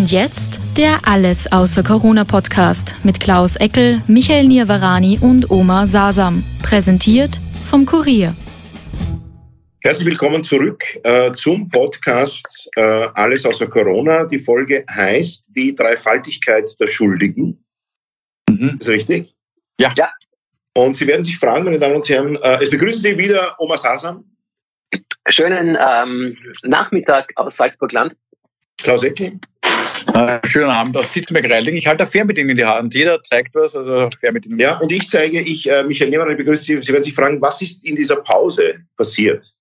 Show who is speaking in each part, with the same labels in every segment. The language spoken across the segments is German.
Speaker 1: Und jetzt der Alles außer Corona Podcast mit Klaus Eckel, Michael Nirvarani und Oma Sasam. Präsentiert vom Kurier.
Speaker 2: Herzlich willkommen zurück äh, zum Podcast äh, Alles außer Corona. Die Folge heißt Die Dreifaltigkeit der Schuldigen. Mhm. Ist richtig?
Speaker 3: Ja. ja.
Speaker 2: Und Sie werden sich fragen, meine Damen und Herren, äh, es begrüßen Sie wieder Oma Sasam.
Speaker 3: Schönen ähm, Nachmittag aus Salzburg-Land.
Speaker 2: Klaus Eckel.
Speaker 4: Äh, schönen Abend aus Sitzmegreiling. Ich halte Fernbedienung in die Hand. Jeder zeigt was, also Fernbedienung.
Speaker 2: Ja, und ich zeige, ich, äh, Michael Niemann, begrüße Sie. Sie werden sich fragen, was ist in dieser Pause passiert?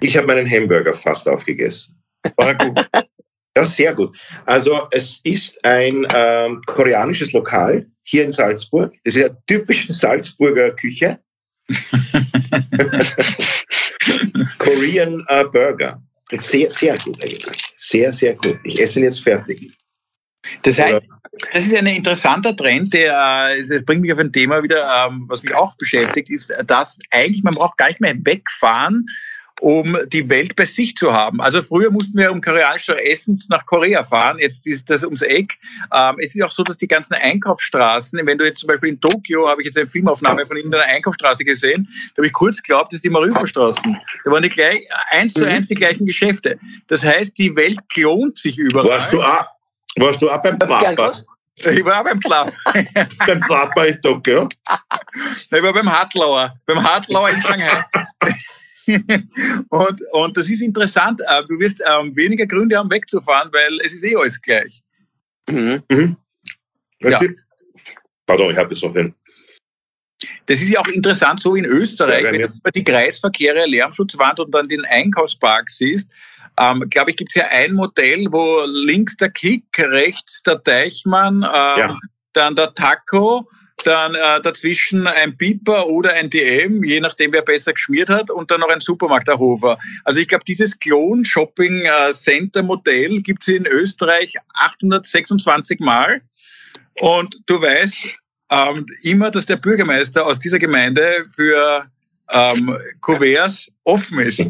Speaker 2: Ich habe meinen Hamburger fast aufgegessen. War gut. Ja, sehr gut. Also es ist ein ähm, koreanisches Lokal hier in Salzburg. Das ist eine typische Salzburger Küche. Korean äh, Burger. Sehr, sehr gut eigentlich. Sehr, sehr gut. Ich esse ihn jetzt fertig.
Speaker 4: Das heißt, das ist ein interessanter Trend, der äh, das bringt mich auf ein Thema wieder, ähm, was mich auch beschäftigt, ist, dass eigentlich man braucht gar nicht mehr wegfahren, um die Welt bei sich zu haben. Also früher mussten wir um koreanisch zu essen nach Korea fahren, jetzt ist das ums Eck. Ähm, es ist auch so, dass die ganzen Einkaufsstraßen, wenn du jetzt zum Beispiel in Tokio, habe ich jetzt eine Filmaufnahme von in einer Einkaufsstraße gesehen, da habe ich kurz geglaubt, das ist die Mariuferstraßen. Da waren die gleich, eins zu mhm. eins die gleichen Geschäfte. Das heißt, die Welt klont sich überall.
Speaker 2: Warst du auch, warst du auch beim Papa?
Speaker 4: Ich war auch beim Club.
Speaker 2: beim Papa in Tokio?
Speaker 4: Ich war beim Hartlauer, beim Hartlauer in Shanghai. und, und das ist interessant. Äh, du wirst ähm, weniger Gründe haben, wegzufahren, weil es ist eh alles gleich.
Speaker 2: Mhm. Mhm. Ja. Pardon, ich habe jetzt noch den.
Speaker 4: Das ist ja auch interessant, so in Österreich, ja, wenn du die Kreisverkehre, Lärmschutzwand und dann den Einkaufspark siehst, ähm, glaube ich, gibt es ja ein Modell, wo links der Kick, rechts der Deichmann, ähm, ja. dann der Taco dann äh, dazwischen ein Piper oder ein DM, je nachdem, wer besser geschmiert hat, und dann noch ein Supermarkt, der Hofer. Also ich glaube, dieses Klon-Shopping-Center-Modell äh, gibt es in Österreich 826 Mal. Und du weißt ähm, immer, dass der Bürgermeister aus dieser Gemeinde für ähm, Kuverts offen ist.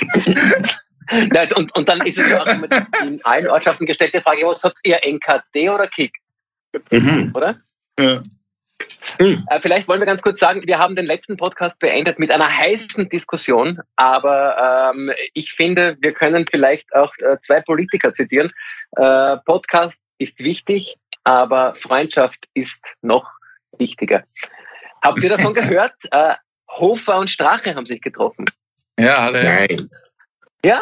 Speaker 3: und, und dann ist es ja auch mit in allen Ortschaften gestellte Frage, was habt ihr, NKD oder Kick? Mhm. Oder? Ja. Mhm. Vielleicht wollen wir ganz kurz sagen, wir haben den letzten Podcast beendet mit einer heißen Diskussion, aber ähm, ich finde, wir können vielleicht auch äh, zwei Politiker zitieren. Äh, Podcast ist wichtig, aber Freundschaft ist noch wichtiger. Habt ihr davon gehört? Äh, Hofer und Strache haben sich getroffen.
Speaker 4: Ja, alle. Nein.
Speaker 3: Ja.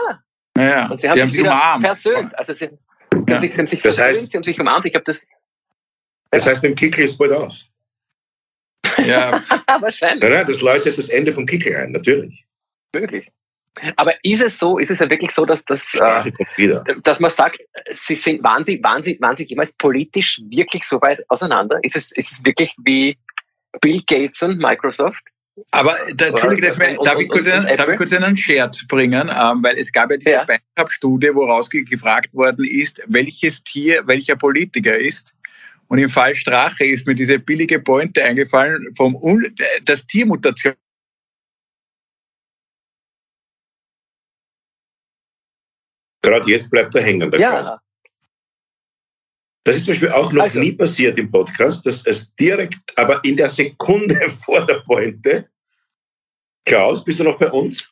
Speaker 4: ja.
Speaker 3: Und sie haben, haben sich, umarmt. versöhnt. Also sie, ja. sie, sie haben sich das versöhnt, heißt, sie haben sich umarmt. Ich habe das.
Speaker 2: Das heißt, beim Kickl ist bald aus.
Speaker 3: Ja. Wahrscheinlich.
Speaker 2: Nein, nein, das läutet das Ende vom Kickl ein, natürlich.
Speaker 3: Möglich. Aber ist es so, ist es ja wirklich so, dass, das, äh, dass man sagt, sie sind, waren, die, waren, sie, waren sie jemals politisch wirklich so weit auseinander? Ist es, ist es wirklich wie Bill Gates und Microsoft?
Speaker 4: Aber da, Entschuldige, das, und, darf, ich kurz einen, darf ich kurz einen Scherz bringen? Ähm, weil es gab ja diese ja. studie woraus gefragt worden ist, welches Tier welcher Politiker ist. Und im Fall Strache ist mir diese billige Pointe eingefallen, vom das Tiermutation.
Speaker 2: Gerade jetzt bleibt er hängen. Der ja. Kreis. Das ist zum Beispiel auch noch also, nie passiert im Podcast, dass es direkt, aber in der Sekunde vor der Pointe. Klaus, bist du noch bei uns?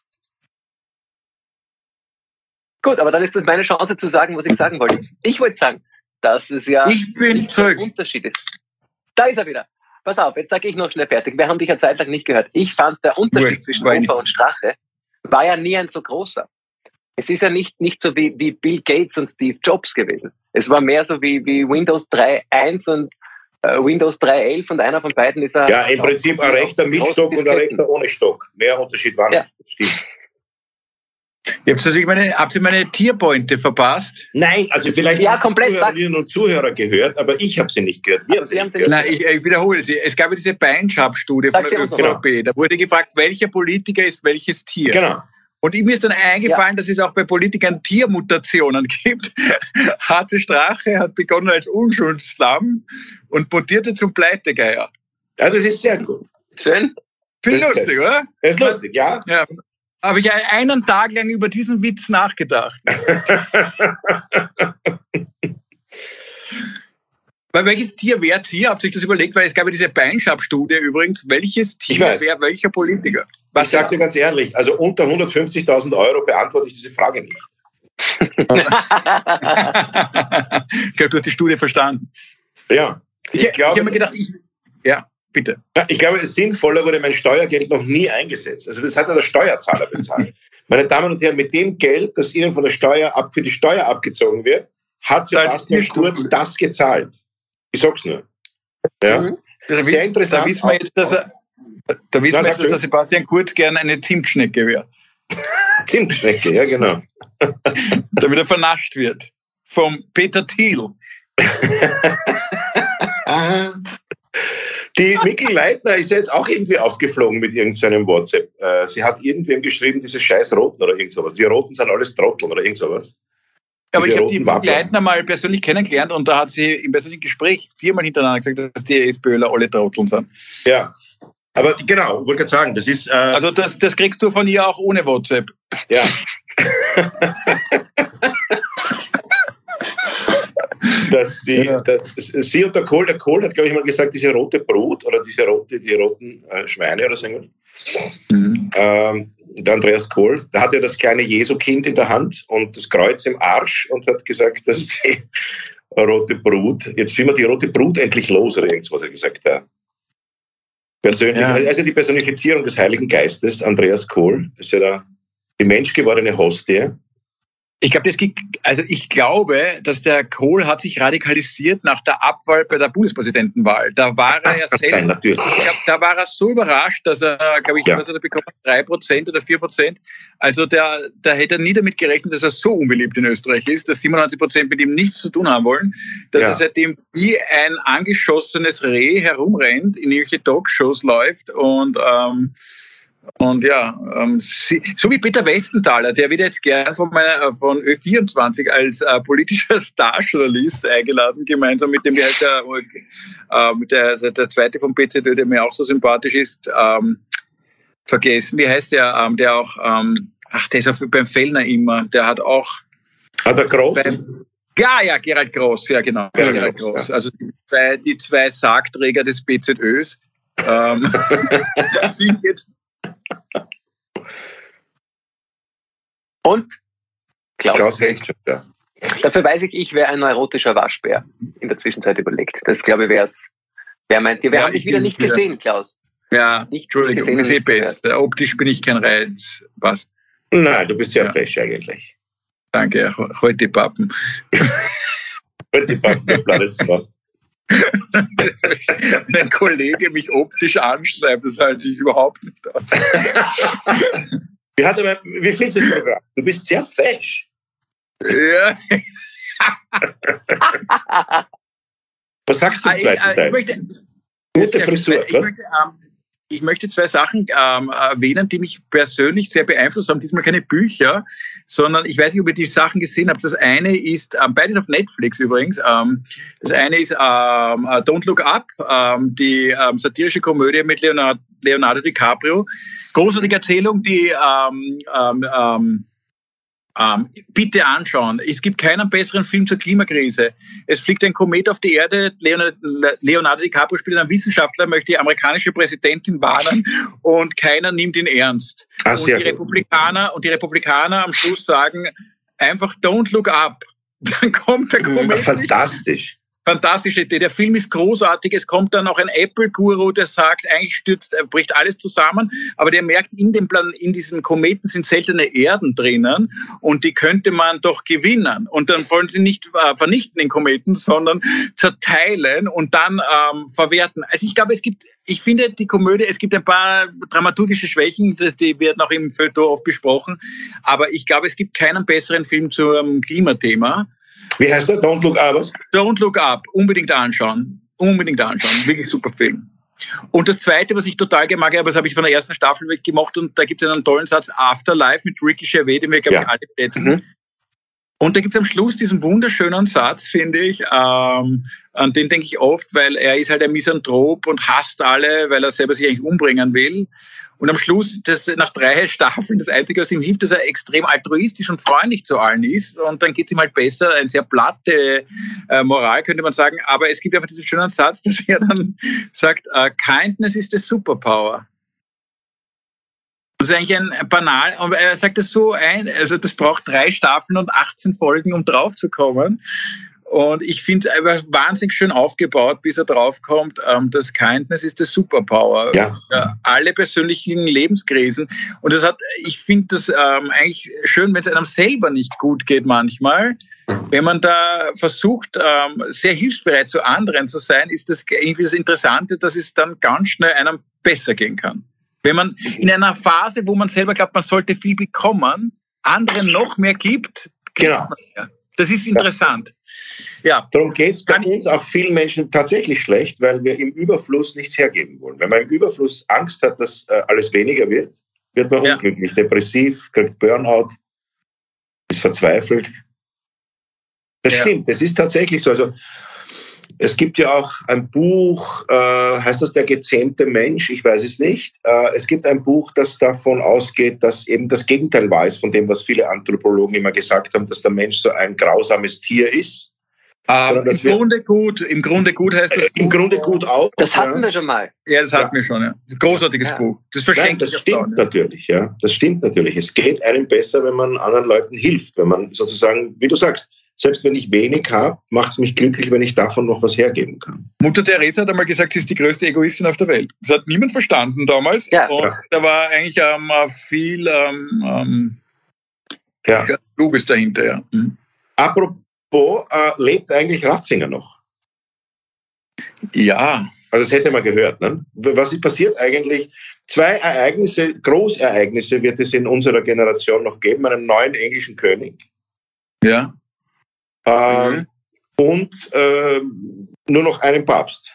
Speaker 3: Gut, aber dann ist das meine Chance zu sagen, was ich sagen wollte. Ich wollte sagen, dass es ja
Speaker 4: ich bin
Speaker 3: ein Unterschied ist. Da ist er wieder. Pass auf, jetzt sage ich noch schnell fertig. Wir haben dich ja zeitlang nicht gehört. Ich fand, der Unterschied zwischen Ufer und Strache war ja nie ein so großer. Es ist ja nicht, nicht so wie, wie Bill Gates und Steve Jobs gewesen. Es war mehr so wie, wie Windows 3.1 und äh, Windows 3.11 und einer von beiden ist
Speaker 2: ein. Ja, im Prinzip ein rechter mit Stock und ein rechter ohne Stock. Mehr Unterschied war nicht. Ja. stimmt.
Speaker 4: Ich hab's natürlich meine, habt ihr meine Tierpointe verpasst?
Speaker 2: Nein, also vielleicht
Speaker 3: ja, komplett
Speaker 2: Zuhörerinnen und Zuhörer gehört, aber ich habe sie nicht gehört. Wir haben
Speaker 4: sie nicht gehört. Nein, ich, ich, wiederhole sie. Es gab ja diese Beinschab-Studie von der ÖVP. Genau. Da wurde gefragt, welcher Politiker ist welches Tier.
Speaker 2: Genau.
Speaker 4: Und ihm ist dann eingefallen, ja. dass es auch bei Politikern Tiermutationen gibt. Harte Strache hat begonnen als Unschuldslamm und mutierte zum Pleitegeier.
Speaker 2: Ja, das ist sehr gut.
Speaker 3: Schön.
Speaker 4: Viel lustig, oder?
Speaker 2: Das ist lustig, ja.
Speaker 4: ja habe ich einen Tag lang über diesen Witz nachgedacht. Weil welches Tier wäre Tier? Habt ihr euch das überlegt? Weil es gab ja diese Beinschab-Studie übrigens. Welches Tier wäre welcher Politiker?
Speaker 2: Was ich sage dir ganz ehrlich, also unter 150.000 Euro beantworte ich diese Frage nicht. ich
Speaker 4: glaube, du hast die Studie verstanden.
Speaker 2: Ja.
Speaker 4: Ich, ich, ich habe mir gedacht, ich, ja. Bitte.
Speaker 2: Ja, ich glaube, sinnvoller wurde mein Steuergeld noch nie eingesetzt. Also das hat ja der Steuerzahler bezahlt. Meine Damen und Herren, mit dem Geld, das Ihnen von der Steuer ab, für die Steuer abgezogen wird, hat Sebastian Kurz das gezahlt. Ich sag's nur. Ja? Mhm.
Speaker 4: Sehr interessant. Da wissen wir jetzt, dass, er, da wissen wir jetzt, dass der Sebastian Kurz gerne eine Zimtschnecke wäre.
Speaker 2: Zimtschnecke, ja genau.
Speaker 4: Damit er vernascht wird. Vom Peter Thiel.
Speaker 2: Die Mikkel Leitner ist ja jetzt auch irgendwie aufgeflogen mit irgendeinem WhatsApp. Äh, sie hat irgendwem geschrieben, diese scheiß Roten oder irgend sowas. Die Roten sind alles Trotteln oder irgend sowas.
Speaker 4: Aber ich habe die Mikkel Leitner mal persönlich kennengelernt und da hat sie im persönlichen Gespräch viermal hintereinander gesagt, dass die SPÖler alle Trotteln sind.
Speaker 2: Ja. Aber genau, wollte gerade sagen, das ist. Äh
Speaker 4: also das, das kriegst du von ihr auch ohne WhatsApp.
Speaker 2: Ja. dass die, ja. dass sie und der Kohl, der Kohl hat, glaube ich, mal gesagt, diese rote Brut oder diese rote, die roten äh, Schweine oder so Mhm. Ähm, der Andreas Kohl, da hat er das kleine Jesu-Kind in der Hand und das Kreuz im Arsch und hat gesagt, das ist die rote Brut. Jetzt will man die rote Brut endlich los oder irgendwas, was er gesagt hat. Persönlich, ja. Also die Personifizierung des Heiligen Geistes, Andreas Kohl, ist ja der, die menschgewordene Hostie.
Speaker 4: Ich glaube, das gibt, also ich glaube, dass der Kohl hat sich radikalisiert nach der Abwahl bei der Bundespräsidentenwahl. Da war er ja selbst, sein, natürlich. Ich glaub, da war er so überrascht, dass er, glaube ich, ja. was hat er bekommen, drei Prozent oder vier Prozent. Also der, da hätte er nie damit gerechnet, dass er so unbeliebt in Österreich ist, dass 97 Prozent mit ihm nichts zu tun haben wollen, dass ja. er seitdem wie ein angeschossenes Reh herumrennt, in irgendwelche Talkshows läuft und ähm, und ja, ähm, sie, so wie Peter Westenthaler, der wird jetzt gern von, meiner, äh, von Ö24 als äh, politischer Starjournalist eingeladen, gemeinsam mit dem, der, äh, der, der, der zweite vom PZÖ, der mir auch so sympathisch ist, ähm, vergessen. Wie heißt der, ähm, der auch, ähm, ach, der ist auch beim Fellner immer, der hat auch.
Speaker 2: Ah, der Groß? Beim,
Speaker 4: ja, ja, Gerald Groß, ja, genau. Gerald, Gerald Groß. Groß. Ja. Also die zwei, die zwei Sargträger des BZÖs ähm, sind jetzt
Speaker 3: und
Speaker 2: Klaus, Klaus Hecht, ja.
Speaker 3: Dafür weiß ich, ich wäre ein neurotischer Waschbär in der Zwischenzeit überlegt. Das glaube ich wäre es. Wer meint ihr? Wir ja, haben dich wieder nicht wieder. gesehen, Klaus.
Speaker 4: Ja, nicht Entschuldigung, gesehen, besser. Optisch bin ich kein Reiz. Was?
Speaker 2: Nein, du bist sehr ja. fesch eigentlich.
Speaker 4: Danke, heute Pappen.
Speaker 2: heute Pappen, alles so.
Speaker 4: Wenn ein Kollege mich optisch anschreibt, das halte ich überhaupt nicht aus.
Speaker 2: wie, hat er, wie findest du das Programm? Du bist sehr fesch. Ja. Was sagst du zum zweiten ah, Teil?
Speaker 4: Möchte, Gute Frisur. Ich, ich möchte, ähm, ich möchte zwei Sachen ähm, erwähnen, die mich persönlich sehr beeinflusst haben. Diesmal keine Bücher, sondern ich weiß nicht, ob ihr die Sachen gesehen habt. Das eine ist, ähm, beides auf Netflix übrigens. Ähm, das eine ist ähm, uh, Don't Look Up, ähm, die ähm, satirische Komödie mit Leonardo, Leonardo DiCaprio. Großartige Erzählung, die ähm, bitte anschauen. Es gibt keinen besseren Film zur Klimakrise. Es fliegt ein Komet auf die Erde. Leonardo DiCaprio spielt einen Wissenschaftler, möchte die amerikanische Präsidentin warnen und keiner nimmt ihn ernst. Ah, und, die Republikaner, und die Republikaner am Schluss sagen einfach don't look up. Dann kommt der Komet.
Speaker 2: Fantastisch.
Speaker 4: Fantastische Idee. Der Film ist großartig. Es kommt dann noch ein Apple-Guru, der sagt, eigentlich stürzt, bricht alles zusammen, aber der merkt, in dem Plan, in diesem Kometen sind seltene Erden drinnen und die könnte man doch gewinnen. Und dann wollen sie nicht äh, vernichten den Kometen, sondern zerteilen und dann ähm, verwerten. Also ich glaube, es gibt, ich finde die Komödie, es gibt ein paar dramaturgische Schwächen, die werden auch im Feuilleton oft besprochen, aber ich glaube, es gibt keinen besseren Film zum Klimathema.
Speaker 2: Wie heißt der? Don't Look Up? Was?
Speaker 4: Don't Look Up. Unbedingt anschauen. Unbedingt anschauen. Wirklich super Film. Und das Zweite, was ich total gemacht habe, das habe ich von der ersten Staffel weg gemacht und da gibt es einen tollen Satz, Afterlife mit Ricky Gervais, den wir, glaube ich, ja. alle schätzen. Mhm. Und da gibt es am Schluss diesen wunderschönen Satz, finde ich, ähm, an den denke ich oft, weil er ist halt ein Misanthrop und hasst alle, weil er selber sich eigentlich umbringen will. Und am Schluss, das, nach drei Staffeln, das Einzige, was ihm hilft, dass er extrem altruistisch und freundlich zu allen ist. Und dann geht es ihm halt besser, eine sehr platte äh, Moral, könnte man sagen. Aber es gibt einfach diesen schönen Satz, dass er dann sagt, uh, Kindness is the superpower. Das ist eigentlich ein banal, aber er sagt das so ein, also das braucht drei Staffeln und 18 Folgen, um draufzukommen. Und ich finde es einfach wahnsinnig schön aufgebaut, bis er draufkommt, ähm, das Kindness ist das Superpower.
Speaker 2: Ja.
Speaker 4: ja alle persönlichen Lebenskrisen. Und das hat, ich finde das ähm, eigentlich schön, wenn es einem selber nicht gut geht manchmal. Wenn man da versucht, ähm, sehr hilfsbereit zu anderen zu sein, ist das irgendwie das Interessante, dass es dann ganz schnell einem besser gehen kann. Wenn man in einer Phase, wo man selber glaubt, man sollte viel bekommen, anderen noch mehr gibt,
Speaker 2: genau.
Speaker 4: Das ist interessant.
Speaker 2: Ja. Darum geht es bei uns auch vielen Menschen tatsächlich schlecht, weil wir im Überfluss nichts hergeben wollen. Wenn man im Überfluss Angst hat, dass äh, alles weniger wird, wird man ja. unglücklich, depressiv, kriegt Burnout, ist verzweifelt. Das ja. stimmt, das ist tatsächlich so. Also es gibt ja auch ein Buch, äh, heißt das Der gezähmte Mensch? Ich weiß es nicht. Äh, es gibt ein Buch, das davon ausgeht, dass eben das Gegenteil wahr ist von dem, was viele Anthropologen immer gesagt haben, dass der Mensch so ein grausames Tier ist.
Speaker 4: Ähm, Im Grunde gut, im Grunde gut heißt das. Äh,
Speaker 2: Im Grunde gut auch.
Speaker 3: Das hatten ja. wir schon mal.
Speaker 4: Ja, das hatten ja. wir schon, ja. Großartiges ja. Buch.
Speaker 2: Das Nein, das stimmt natürlich, ja. Das stimmt natürlich. Es geht einem besser, wenn man anderen Leuten hilft, wenn man sozusagen, wie du sagst, selbst wenn ich wenig habe, macht es mich glücklich, wenn ich davon noch was hergeben kann.
Speaker 4: Mutter Teresa hat einmal gesagt, sie ist die größte Egoistin auf der Welt. Das hat niemand verstanden damals. Ja. Und ja. da war eigentlich ähm, viel ähm, ähm, ja. Kluges dahinter. Ja. Mhm.
Speaker 2: Apropos, äh, lebt eigentlich Ratzinger noch?
Speaker 4: Ja.
Speaker 2: Also das hätte man gehört. Ne? Was ist passiert eigentlich? Zwei Ereignisse, Großereignisse wird es in unserer Generation noch geben. Einen neuen englischen König.
Speaker 4: Ja.
Speaker 2: Äh, mhm. Und äh, nur noch einen Papst.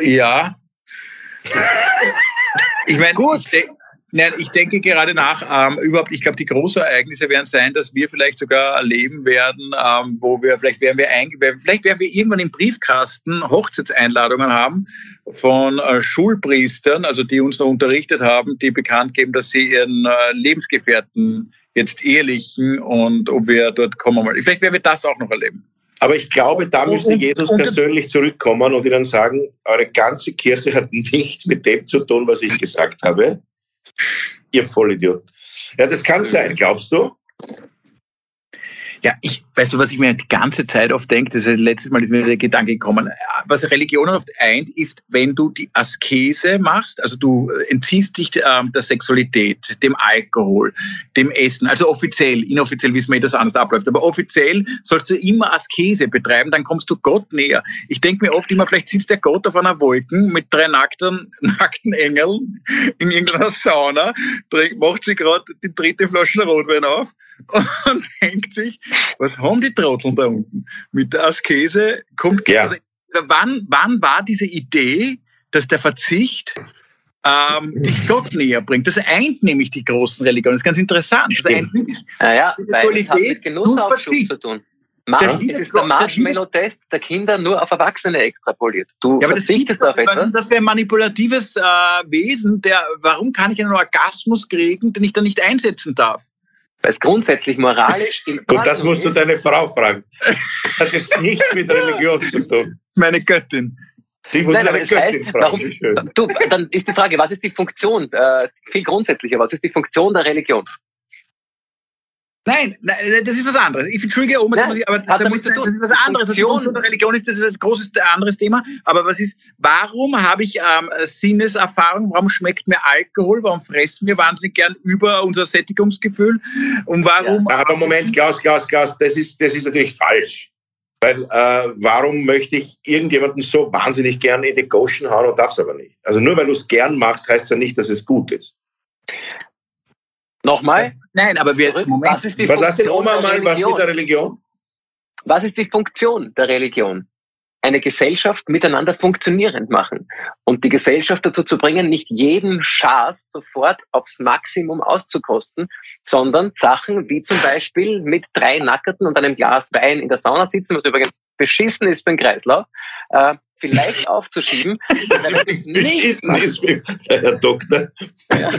Speaker 4: Ja. ich meine, gut. Nein, ich denke gerade nach, ähm, überhaupt, ich glaube, die großen Ereignisse werden sein, dass wir vielleicht sogar erleben werden, ähm, wo wir, vielleicht werden wir vielleicht werden wir irgendwann im Briefkasten Hochzeitseinladungen haben von äh, Schulpriestern, also die uns noch unterrichtet haben, die bekannt geben, dass sie ihren äh, Lebensgefährten jetzt ehelichen und ob wir dort kommen wollen. Vielleicht werden wir das auch noch erleben.
Speaker 2: Aber ich glaube, da müsste Jesus persönlich zurückkommen und ihnen sagen, eure ganze Kirche hat nichts mit dem zu tun, was ich gesagt habe. Ihr Vollidiot. Ja, das kann sein, glaubst du?
Speaker 4: Ja, ich, weißt du, was ich mir die ganze Zeit oft denke, das ist letztes Mal ist mir der Gedanke gekommen, was Religionen oft eint, ist, wenn du die Askese machst, also du entziehst dich ähm, der Sexualität, dem Alkohol, dem Essen, also offiziell, inoffiziell wissen wir, das anders abläuft, aber offiziell sollst du immer Askese betreiben, dann kommst du Gott näher. Ich denke mir oft immer, vielleicht sitzt der Gott auf einer Wolken mit drei nackten, nackten Engeln in irgendeiner Sauna, macht sich gerade die dritte Flasche Rotwein auf und denkt sich, was haben die Trotteln da unten? Mit der Askese kommt. Ja. Also, wann, wann war diese Idee, dass der Verzicht ähm, dich Gott näher bringt? Das eint nämlich die großen Religionen. Das ist ganz interessant. Das eint
Speaker 3: wirklich naja, Spiritualität durch Verzicht. Zu tun. Marsch, das ist der Marshmallow-Test der Kinder nur auf Erwachsene extrapoliert. Du ja, verzichtest auf etwas.
Speaker 4: Das wäre ein manipulatives äh, Wesen, der, warum kann ich einen Orgasmus kriegen, den ich dann nicht einsetzen darf?
Speaker 3: Weil es grundsätzlich moralisch
Speaker 2: in Gut, das musst du deine Frau fragen. Das hat jetzt nichts mit Religion zu tun.
Speaker 4: Meine Göttin.
Speaker 3: Die muss Nein, deine Göttin heißt, fragen. Warum, du, dann ist die Frage, was ist die Funktion, äh, viel grundsätzlicher, was ist die Funktion der Religion?
Speaker 4: Nein, nein, das ist was anderes. Ich entschuldige, Oma, nein, aber da muss, das ist was anderes. Funktion. Religion ist das ein großes anderes Thema. Aber was ist, warum habe ich ähm, Sinneserfahrung? Warum schmeckt mir Alkohol? Warum fressen wir wahnsinnig gern über unser Sättigungsgefühl? Und warum?
Speaker 2: Ja, aber Moment, Klaus, Klaus, Klaus, das ist, das ist natürlich falsch. Weil äh, warum möchte ich irgendjemanden so wahnsinnig gern in die Goshen hauen und darf es aber nicht? Also nur weil du es gern machst, heißt ja nicht, dass es gut ist.
Speaker 3: Nochmal?
Speaker 4: Nein, aber wir.
Speaker 3: Moment. Was ist die
Speaker 2: was Funktion Oma mal was mit der Religion?
Speaker 3: Was ist die Funktion der Religion? Eine Gesellschaft miteinander funktionierend machen und die Gesellschaft dazu zu bringen, nicht jeden Schaß sofort aufs Maximum auszukosten, sondern Sachen wie zum Beispiel mit drei Nackerten und einem Glas Wein in der Sauna sitzen, was übrigens beschissen ist für den Kreislauf, äh, vielleicht aufzuschieben.
Speaker 2: Wenn das nicht macht, ist, Herr Doktor.
Speaker 3: Ja,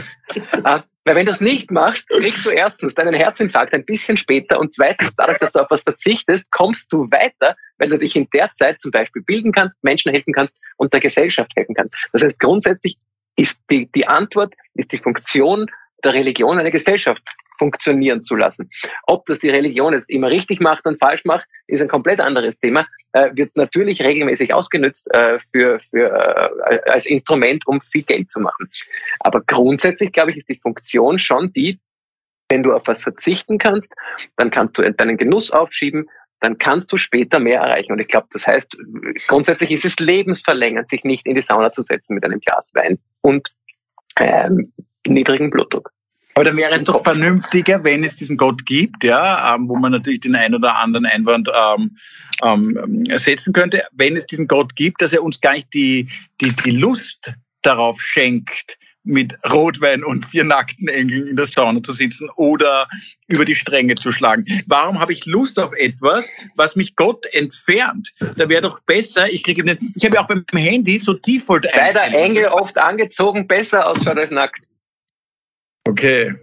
Speaker 3: äh, weil wenn du es nicht machst, kriegst du erstens deinen Herzinfarkt ein bisschen später und zweitens, dadurch, dass du auf was verzichtest, kommst du weiter, weil du dich in der Zeit zum Beispiel bilden kannst, Menschen helfen kannst und der Gesellschaft helfen kannst. Das heißt, grundsätzlich ist die, die Antwort, ist die Funktion der Religion eine Gesellschaft funktionieren zu lassen. Ob das die Religion jetzt immer richtig macht und falsch macht, ist ein komplett anderes Thema. Äh, wird natürlich regelmäßig ausgenutzt äh, für, für, äh, als Instrument, um viel Geld zu machen. Aber grundsätzlich, glaube ich, ist die Funktion schon die, wenn du auf was verzichten kannst, dann kannst du deinen Genuss aufschieben, dann kannst du später mehr erreichen. Und ich glaube, das heißt, grundsätzlich ist es lebensverlängernd, sich nicht in die Sauna zu setzen mit einem Glas Wein und ähm, niedrigen Blutdruck.
Speaker 4: Aber dann wäre es doch vernünftiger, wenn es diesen Gott gibt, ja, ähm, wo man natürlich den einen oder anderen Einwand ähm, ähm, setzen könnte, wenn es diesen Gott gibt, dass er uns gar nicht die, die, die Lust darauf schenkt, mit Rotwein und vier nackten Engeln in der Sauna zu sitzen oder über die Stränge zu schlagen. Warum habe ich Lust auf etwas, was mich Gott entfernt? Da wäre doch besser, ich kriege ich habe ja auch beim Handy so Default
Speaker 3: Weil der Engel oft angezogen besser ausschaut als nackt.
Speaker 4: Okay.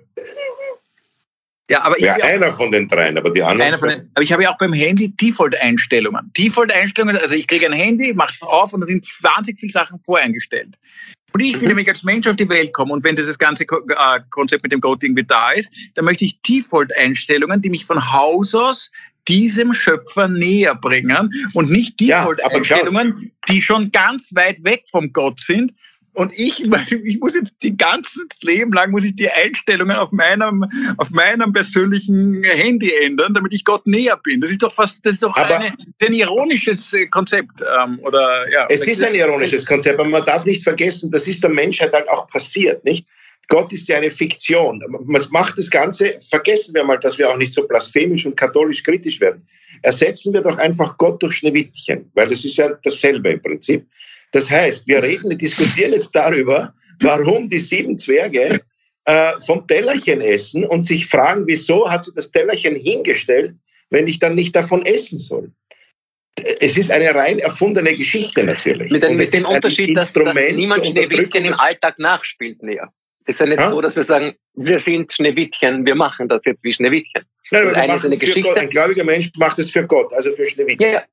Speaker 2: Ja, aber ja, einer von den dreien, aber die anderen.
Speaker 4: Den, aber ich habe ja auch beim Handy Default-Einstellungen. Default-Einstellungen, also ich kriege ein Handy, mache es auf und da sind wahnsinnig viele Sachen voreingestellt. Und ich will mhm. nämlich als Mensch auf die Welt kommen und wenn dieses ganze äh, Konzept mit dem Code irgendwie da ist, dann möchte ich Default-Einstellungen, die mich von Haus aus diesem Schöpfer näher bringen und nicht Default-Einstellungen, die schon ganz weit weg vom Gott sind und ich, ich muss jetzt die ganze Leben lang muss ich die Einstellungen auf meinem, auf meinem persönlichen Handy ändern, damit ich Gott näher bin. Das ist doch fast, das ist doch eine, ein ironisches äh, Konzept, ähm, oder, ja.
Speaker 2: Es ist ein ironisches Konzept, aber man darf nicht vergessen, das ist der Menschheit halt auch passiert, nicht? Gott ist ja eine Fiktion. Was macht das Ganze? Vergessen wir mal, dass wir auch nicht so blasphemisch und katholisch kritisch werden. Ersetzen wir doch einfach Gott durch Schneewittchen, weil das ist ja dasselbe im Prinzip. Das heißt, wir reden, diskutieren jetzt darüber, warum die sieben Zwerge äh, vom Tellerchen essen und sich fragen, wieso hat sie das Tellerchen hingestellt, wenn ich dann nicht davon essen soll. Es ist eine rein erfundene Geschichte natürlich.
Speaker 3: Mit, dem, mit dem Unterschied, dass, dass niemand Schneewittchen im Alltag nachspielt näher. Es ist ja nicht ha? so, dass wir sagen, wir sind Schneewittchen, wir machen das jetzt wie Schneewittchen.
Speaker 2: Nein, aber eine ist eine Geschichte. Gott, ein gläubiger Mensch macht es für Gott, also für Schneewittchen.
Speaker 3: Ja, ja.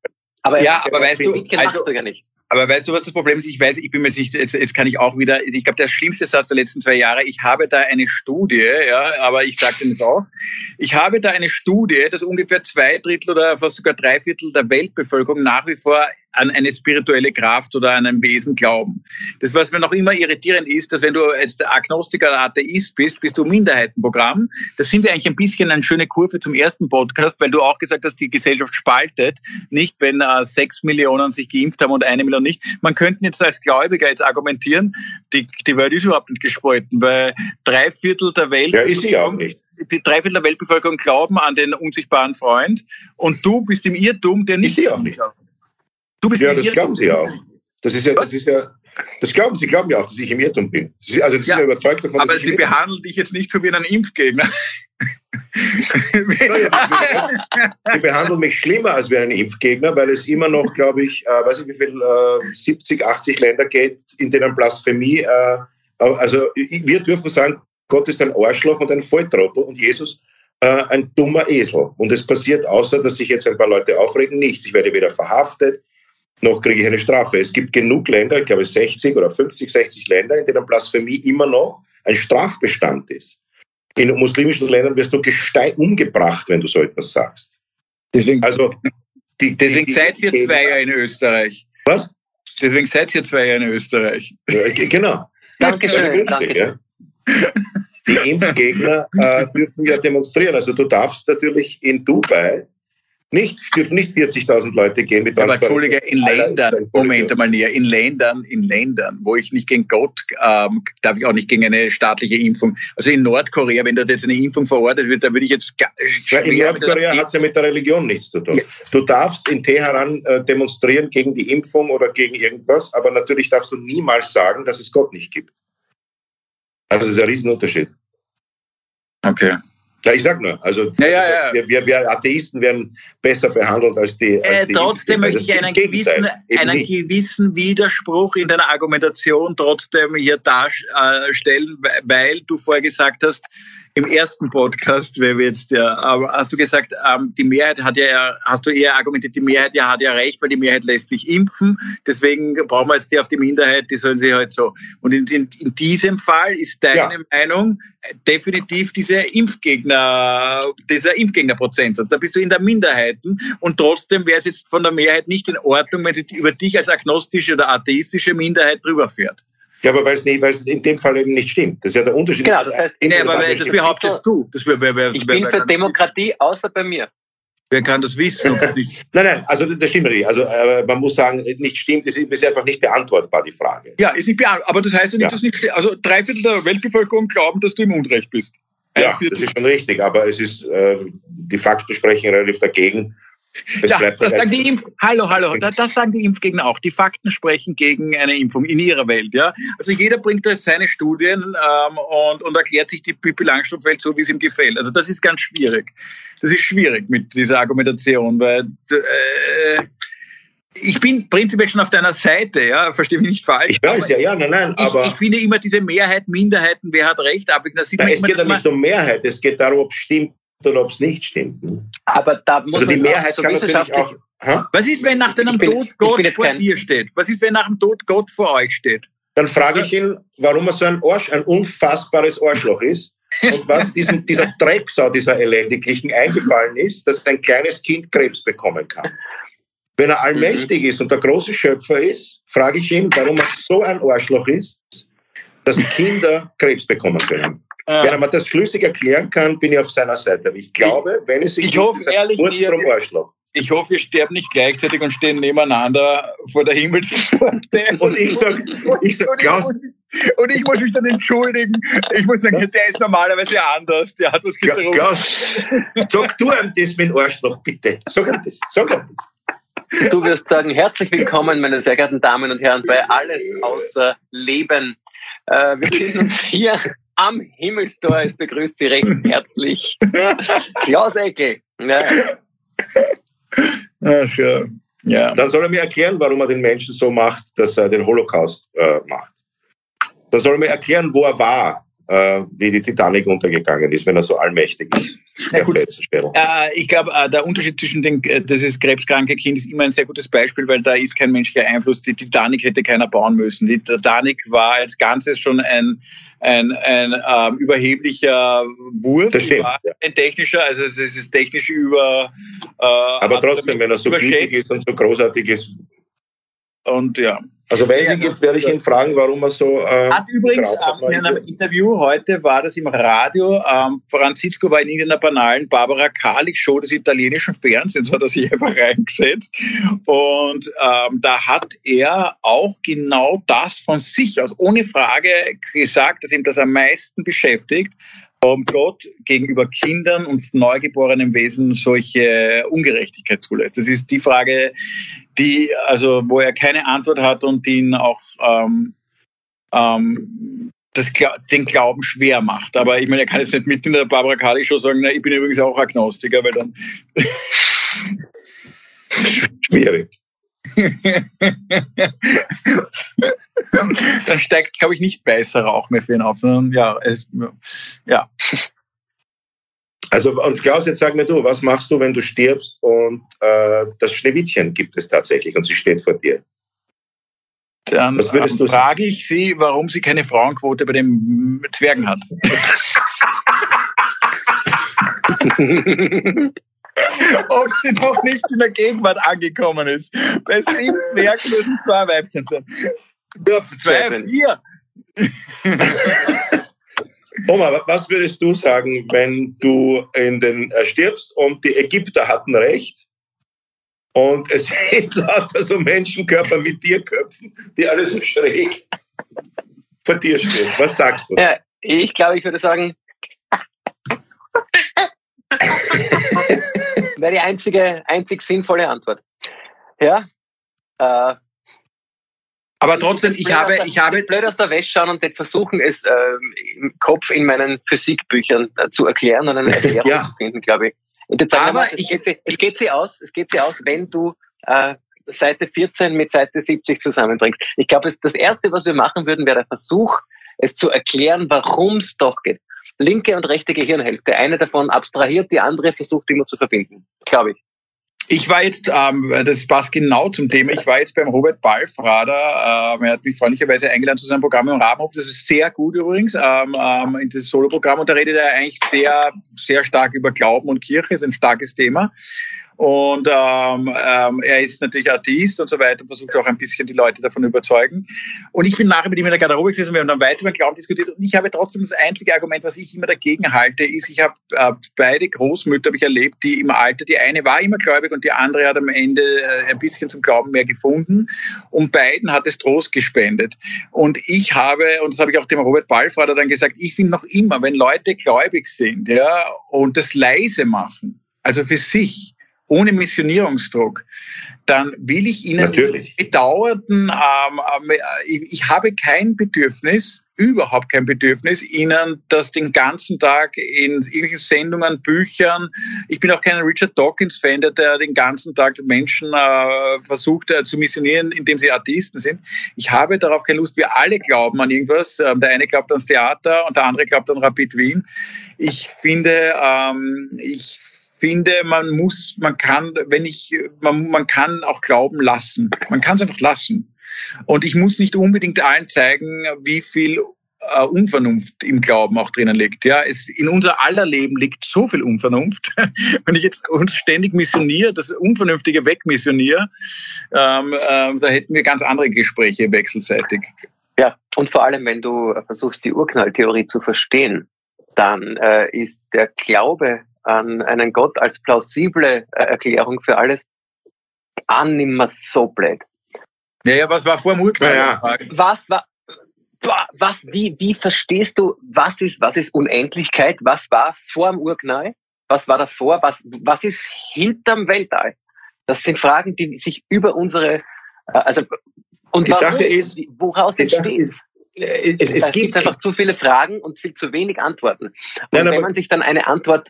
Speaker 3: Aber, ja, aber weißt du, also, du ja nicht.
Speaker 4: Aber weißt du, was das Problem ist? Ich weiß, ich bin mir sicher, jetzt, jetzt kann ich auch wieder, ich glaube, der schlimmste Satz der letzten zwei Jahre, ich habe da eine Studie, ja, aber ich sage den auch, ich habe da eine Studie, dass ungefähr zwei Drittel oder fast sogar drei Viertel der Weltbevölkerung nach wie vor an eine spirituelle Kraft oder an ein Wesen glauben. Das, was mir noch immer irritierend ist, dass wenn du jetzt Agnostiker oder Atheist bist, bist du Minderheitenprogramm. Das sind wir eigentlich ein bisschen eine schöne Kurve zum ersten Podcast, weil du auch gesagt hast, die Gesellschaft spaltet. Nicht, wenn äh, sechs Millionen sich geimpft haben und eine Million nicht. Man könnte jetzt als Gläubiger jetzt argumentieren, die, die Welt ist überhaupt nicht gespalten, weil drei Viertel der Welt...
Speaker 2: Ja, ist sie auch nicht
Speaker 4: die Dreiviertel der Weltbevölkerung glauben an den unsichtbaren Freund und du bist im Irrtum, der nicht.
Speaker 2: Ist sie auch nicht. Du bist ja, das glauben sie auch. Das ist ja, das ist ja, das glauben sie, glauben ja auch, dass ich im Irrtum bin. Sie, also, sie ja, sind ja überzeugt davon,
Speaker 4: aber sie behandeln dich jetzt nicht so wie einen Impfgegner.
Speaker 2: sie behandeln mich schlimmer als wie einen Impfgegner, weil es immer noch, glaube ich, äh, weiß ich wie viel, äh, 70, 80 Länder geht, in denen Blasphemie, äh, also wir dürfen sagen, Gott ist ein Arschloch und ein Volltrottel und Jesus äh, ein dummer Esel. Und es passiert, außer dass sich jetzt ein paar Leute aufregen, nichts. Ich werde weder verhaftet, noch kriege ich eine Strafe. Es gibt genug Länder, ich glaube 60 oder 50, 60 Länder, in denen Blasphemie immer noch ein Strafbestand ist. In muslimischen Ländern wirst du umgebracht, wenn du so etwas sagst.
Speaker 4: Deswegen, also, die, deswegen die, seid ihr zwei ja in Österreich.
Speaker 2: Was?
Speaker 4: Deswegen seid ihr zwei ja in Österreich.
Speaker 2: Ja, genau.
Speaker 3: Dankeschön. Danke.
Speaker 2: Ja. Die Impfgegner äh, dürfen ja demonstrieren. Also du darfst natürlich in Dubai nicht, dürfen nicht 40.000 Leute gehen mit
Speaker 4: Aber Entschuldige, in Ländern, Moment einmal näher, in Ländern, in Ländern, wo ich nicht gegen Gott, ähm, darf ich auch nicht gegen eine staatliche Impfung. Also in Nordkorea, wenn dort jetzt eine Impfung verordnet wird, da würde ich jetzt
Speaker 2: ja, In Nordkorea hat es ja mit der Religion nichts zu tun. Ja. Du darfst in Teheran äh, demonstrieren gegen die Impfung oder gegen irgendwas, aber natürlich darfst du niemals sagen, dass es Gott nicht gibt. Also das ist ein Riesenunterschied.
Speaker 4: Okay.
Speaker 2: Ja, ich sag nur, also
Speaker 4: ja, ja, ja.
Speaker 2: Wir, wir, wir, Atheisten werden besser behandelt als die. Als
Speaker 4: äh, die trotzdem möchte ich einen, gewissen, einen gewissen Widerspruch in deiner Argumentation trotzdem hier darstellen, weil du vorher gesagt hast, im ersten Podcast, wer wir jetzt ja, aber hast du gesagt, ähm, die Mehrheit hat ja, hast du eher argumentiert, die Mehrheit ja hat ja recht, weil die Mehrheit lässt sich impfen. Deswegen brauchen wir jetzt die auf die Minderheit, die sollen sie halt so. Und in, in, in diesem Fall ist deine ja. Meinung definitiv dieser Impfgegner, dieser Impfgegnerprozentsatz. Da bist du in der Minderheiten und trotzdem wäre es jetzt von der Mehrheit nicht in Ordnung, wenn sie über dich als agnostische oder atheistische Minderheit drüber fährt.
Speaker 2: Ja, aber weil es, in dem Fall eben nicht stimmt. Das ist ja der Unterschied.
Speaker 3: Genau, das heißt,
Speaker 4: nee, aber das, das behauptest du. Das wär, wär, wär,
Speaker 3: ich bin für Demokratie, außer bei mir.
Speaker 4: Wer kann das wissen?
Speaker 2: nein, nein, also das stimmt nicht. Also äh, man muss sagen, nicht stimmt, ist, ist einfach nicht beantwortbar, die Frage.
Speaker 4: Ja, ist nicht beantwortbar. Aber das heißt ja nicht, ja. dass nicht Also drei Viertel der Weltbevölkerung glauben, dass du im Unrecht bist.
Speaker 2: Ein ja, Viertel. das ist schon richtig, aber es ist, äh, die Fakten sprechen relativ dagegen.
Speaker 4: Es ja, das sagen die Impf hallo, hallo, das sagen die Impfgegner auch. Die Fakten sprechen gegen eine Impfung in ihrer Welt. Ja? Also jeder bringt da seine Studien ähm, und, und erklärt sich die Pippi Langstrumpf-Welt so, wie es ihm gefällt. Also das ist ganz schwierig. Das ist schwierig mit dieser Argumentation, weil äh, ich bin prinzipiell schon auf deiner Seite, ja, verstehe mich nicht falsch.
Speaker 2: Ich weiß ja, ja, nein, nein,
Speaker 4: ich, aber. Ich finde immer diese Mehrheit, Minderheiten, wer hat recht, aber
Speaker 2: das sieht nein, Es geht ja nicht um Mehrheit, es geht darum, ob es stimmt oder ob es nicht stimmt.
Speaker 3: Aber da muss
Speaker 2: also die Mehrheit so kann natürlich auch.
Speaker 4: Ha? Was ist, wenn nach deinem bin, Tod Gott vor dir steht? Was ist, wenn nach dem Tod Gott vor euch steht?
Speaker 2: Dann frage ich ihn, warum er so ein, Arsch, ein unfassbares Arschloch ist und was diesem, dieser Drecksau, dieser Elendiglichen eingefallen ist, dass ein kleines Kind Krebs bekommen kann. Wenn er allmächtig mhm. ist und der große Schöpfer ist, frage ich ihn, warum er so ein Arschloch ist, dass Kinder Krebs bekommen können. Ah. Wenn er mir das schlüssig erklären kann, bin ich auf seiner Seite. Ich glaube, wenn es
Speaker 4: sich ich hoffe, ehrlich, Kurzstrom Arschloch. Ich hoffe, wir sterben nicht gleichzeitig und stehen nebeneinander vor der Himmelspforte.
Speaker 2: und ich sage, ich sag, Klaus.
Speaker 4: Und ich muss mich dann entschuldigen. Ich muss sagen, der ist normalerweise anders. Der hat was getrunken.
Speaker 2: Klaus, sag du ihm das mit dem Arschloch, bitte. Sag ihm das. Sag ihm
Speaker 3: das. Du wirst sagen, herzlich willkommen, meine sehr geehrten Damen und Herren, bei Alles außer Leben. Äh, wir sind uns hier am Himmelstor. Es begrüßt Sie recht herzlich Klaus Eckel. Ja.
Speaker 2: Ach, ja. ja. Dann soll er mir erklären, warum er den Menschen so macht, dass er den Holocaust äh, macht. Dann soll er mir erklären, wo er war, äh, wie die Titanic untergegangen ist, wenn er so allmächtig ist.
Speaker 4: Ja, gut. Äh, ich glaube, äh, der Unterschied zwischen dem, äh, dieses krebskranke Kind ist immer ein sehr gutes Beispiel, weil da ist kein menschlicher Einfluss. Die Titanic hätte keiner bauen müssen. Die Titanic war als Ganzes schon ein, ein, ein ähm, überheblicher Wurf,
Speaker 2: das stimmt,
Speaker 4: ja. ein technischer, also es ist technisch über.
Speaker 2: Äh, Aber trotzdem, wenn er so gütig ist und so großartig ist.
Speaker 4: Und ja.
Speaker 2: Also wenn es ihn gibt, werde ich ihn fragen, warum er so.
Speaker 4: Ähm, Hat übrigens ähm, in einem Interview heute war das im Radio. Ähm, Francisco war in irgendeiner banalen Barbara Kalik Show des italienischen Fernsehens, hat er sich einfach reingesetzt. Und ähm, da hat er auch genau das von sich aus, ohne Frage gesagt, dass ihm das am meisten beschäftigt warum Gott gegenüber Kindern und neugeborenen Wesen solche Ungerechtigkeit zulässt. Das ist die Frage, die, also, wo er keine Antwort hat und die ihn auch ähm, ähm, das, den Glauben schwer macht. Aber ich meine, er kann jetzt nicht mit in der Barbara Kali Show sagen, na, ich bin übrigens auch Agnostiker, weil dann.
Speaker 2: Schwierig.
Speaker 4: dann steigt, glaube ich, nicht weißer Rauch mehr für ihn auf, sondern ja, es, ja.
Speaker 2: Also, und Klaus, jetzt sag mir du, was machst du, wenn du stirbst und äh, das Schneewittchen gibt es tatsächlich und sie steht vor dir?
Speaker 4: Dann was würdest ähm, du frage ich sie, warum sie keine Frauenquote bei den Zwergen hat. Ob sie noch nicht in der Gegenwart angekommen ist. Bei sieben Zwergen müssen zwei Weibchen sein. Ja, zwei, vier.
Speaker 2: Oma, was würdest du sagen, wenn du in den äh, stirbst und die Ägypter hatten recht und es sind lauter so Menschenkörper mit Tierköpfen, die alle so schräg vor dir stehen? Was sagst du?
Speaker 3: Ja, ich glaube, ich würde sagen, wäre die einzige, einzig sinnvolle Antwort. Ja. Äh,
Speaker 4: aber trotzdem, ich, habe, ich habe
Speaker 3: blöd aus der Wäsche schauen und versuchen, es äh, im Kopf in meinen Physikbüchern äh, zu erklären und eine Erklärung ja. zu finden, glaube ich. Aber mal, es, ich, geht sie, es geht sie aus, es geht sie aus, wenn du äh, Seite 14 mit Seite 70 zusammenbringst. Ich glaube, das erste, was wir machen würden, wäre der Versuch, es zu erklären, warum es doch geht. Linke und rechte Gehirnhälfte. Eine davon abstrahiert, die andere versucht immer zu verbinden. Glaube ich.
Speaker 4: Ich war jetzt, ähm, das passt genau zum Thema, ich war jetzt beim Robert Balfrader, ähm, er hat mich freundlicherweise eingeladen zu seinem Programm im Rabenhof, das ist sehr gut übrigens, ähm, ähm, in das Solo-Programm und da redet er eigentlich sehr, sehr stark über Glauben und Kirche, ist ein starkes Thema. Und ähm, ähm, er ist natürlich Artist und so weiter versucht auch ein bisschen die Leute davon überzeugen. Und ich bin nachher mit ihm in der Garderobe gesessen, wir haben dann weiter über Glauben diskutiert. Und ich habe trotzdem das einzige Argument, was ich immer dagegen halte, ist, ich habe äh, beide Großmütter habe ich erlebt, die im Alter, die eine war immer gläubig und die andere hat am Ende äh, ein bisschen zum Glauben mehr gefunden. Und beiden hat es Trost gespendet. Und ich habe, und das habe ich auch dem Robert Ballfrader dann gesagt, ich finde noch immer, wenn Leute gläubig sind ja, und das leise machen, also für sich, ohne Missionierungsdruck, dann will ich Ihnen
Speaker 2: Natürlich.
Speaker 4: bedauernden, ähm, ähm, ich, ich, habe kein Bedürfnis, überhaupt kein Bedürfnis, Ihnen das den ganzen Tag in irgendwelchen Sendungen, Büchern, ich bin auch kein Richard Dawkins-Fan, der, der den ganzen Tag Menschen äh, versucht äh, zu missionieren, indem sie Atheisten sind. Ich habe darauf keine Lust. Wir alle glauben an irgendwas. Ähm, der eine glaubt ans Theater und der andere glaubt an Rapid Wien. Ich finde, ähm, ich finde, man muss, man kann, wenn ich, man, man kann auch glauben lassen. Man kann es einfach lassen. Und ich muss nicht unbedingt allen zeigen, wie viel äh, Unvernunft im Glauben auch drinnen liegt. Ja, es, in unser aller Leben liegt so viel Unvernunft. Wenn ich jetzt uns ständig missioniere, das Unvernünftige wegmissioniere, ähm, äh, da hätten wir ganz andere Gespräche wechselseitig.
Speaker 3: Ja, und vor allem, wenn du versuchst, die Urknalltheorie zu verstehen, dann äh, ist der Glaube an einen Gott als plausible äh, Erklärung für alles an nimmer so blöd.
Speaker 4: Ja, ja, was war vor dem Urknall? Ja.
Speaker 3: Was war, was, wie, wie verstehst du, was ist, was ist Unendlichkeit? Was war vor dem Urknall? Was war davor? Was, was ist hinterm Weltall? Das sind Fragen, die sich über unsere, äh, also, und
Speaker 2: die warum, Sache ist,
Speaker 3: woraus entsteht es? Es, es gibt einfach zu viele Fragen und viel zu wenig Antworten. Und Nein, wenn man sich dann eine Antwort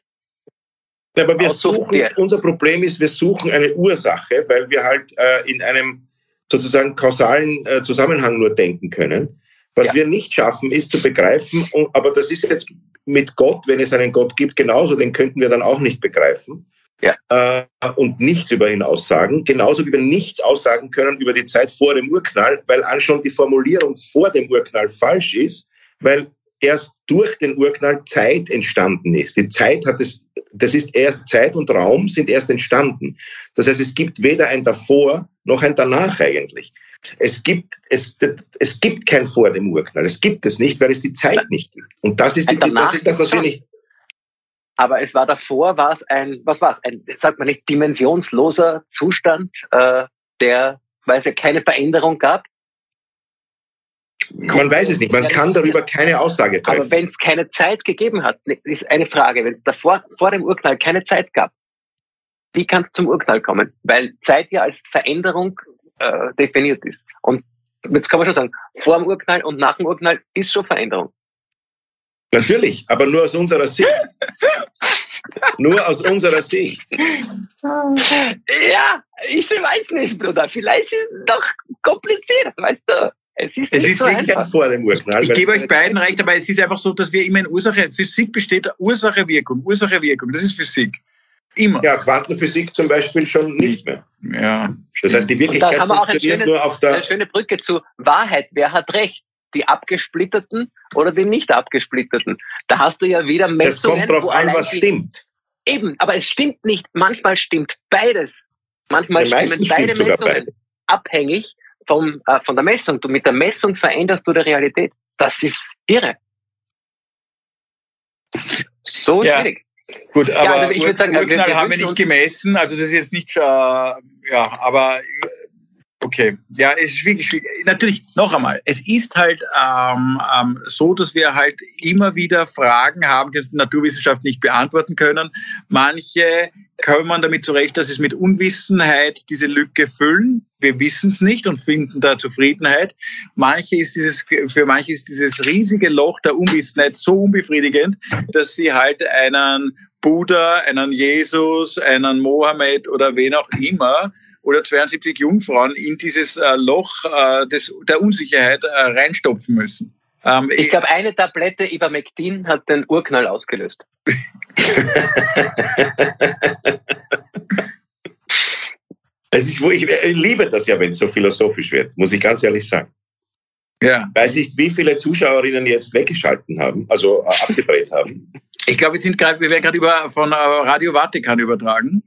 Speaker 2: ja, aber wir suchen, unser Problem ist, wir suchen eine Ursache, weil wir halt äh, in einem sozusagen kausalen äh, Zusammenhang nur denken können. Was ja. wir nicht schaffen, ist zu begreifen, aber das ist jetzt mit Gott, wenn es einen Gott gibt, genauso, den könnten wir dann auch nicht begreifen. Ja. Äh, und nichts über ihn aussagen, genauso wie wir nichts aussagen können über die Zeit vor dem Urknall, weil an schon die Formulierung vor dem Urknall falsch ist, weil erst durch den Urknall Zeit entstanden ist. Die Zeit hat es, das ist erst Zeit und Raum sind erst entstanden. Das heißt, es gibt weder ein davor noch ein danach eigentlich. Es gibt, es, es gibt kein vor dem Urknall. Es gibt es nicht, weil es die Zeit nicht gibt. Und das ist, die, das, ist das, was wir nicht.
Speaker 3: Aber es war davor, war es ein, was war es, ein, sagt man nicht, dimensionsloser Zustand, äh, der, weil es ja keine Veränderung gab,
Speaker 2: man weiß es nicht, man kann darüber keine Aussage treffen.
Speaker 3: Aber wenn es keine Zeit gegeben hat, ist eine Frage, wenn es davor, vor dem Urknall keine Zeit gab, wie kann es zum Urknall kommen? Weil Zeit ja als Veränderung äh, definiert ist. Und jetzt kann man schon sagen, vor dem Urknall und nach dem Urknall ist schon Veränderung.
Speaker 2: Natürlich, aber nur aus unserer Sicht. nur aus unserer Sicht.
Speaker 3: Ja, ich weiß nicht, Bruder. Vielleicht ist es doch kompliziert, weißt du.
Speaker 2: Es ist, es ist so wirklich einfach. vor dem Urknall.
Speaker 4: Ich gebe euch beiden recht, aber es ist einfach so, dass wir immer in Ursache, Physik besteht Ursache-Wirkung, Ursache-Wirkung, das ist Physik. Immer.
Speaker 2: Ja, Quantenphysik zum Beispiel schon nicht mehr.
Speaker 4: Ja.
Speaker 2: Das heißt, die Wirklichkeit
Speaker 3: Und da haben wir auch ein schönes, nur auf der eine schöne Brücke zu Wahrheit. Wer hat recht? Die abgesplitterten oder die nicht abgesplitterten? Da hast du ja wieder
Speaker 2: Messungen. Es kommt darauf an, was stimmt.
Speaker 3: eben, aber es stimmt nicht. Manchmal stimmt beides. Manchmal stimmen beide Messungen beide. abhängig vom, äh, von der Messung. Du mit der Messung veränderst du die Realität. Das ist irre. So ja. schwierig.
Speaker 4: Gut, aber ja, also ich würde sagen, Urknall wir, wir haben wir nicht gemessen, also das ist jetzt nicht, äh, ja, aber Okay, ja, es ist wirklich schwierig. Natürlich, noch einmal, es ist halt ähm, ähm, so, dass wir halt immer wieder Fragen haben, die die Naturwissenschaft nicht beantworten können. Manche kommen damit zurecht, dass es mit Unwissenheit diese Lücke füllen. Wir wissen es nicht und finden da Zufriedenheit. Manche ist dieses, für manche ist dieses riesige Loch der Unwissenheit so unbefriedigend, dass sie halt einen Buddha, einen Jesus, einen Mohammed oder wen auch immer oder 72 Jungfrauen in dieses äh, Loch äh, des, der Unsicherheit äh, reinstopfen müssen.
Speaker 3: Ähm, ich glaube, eine Tablette Ivermectin hat den Urknall ausgelöst.
Speaker 2: es ist, ich, ich liebe das ja, wenn es so philosophisch wird, muss ich ganz ehrlich sagen. Ja. Weiß nicht, wie viele Zuschauerinnen jetzt weggeschalten haben, also äh, abgedreht haben.
Speaker 4: Ich glaube, wir wir werden gerade von äh, Radio Vatikan übertragen.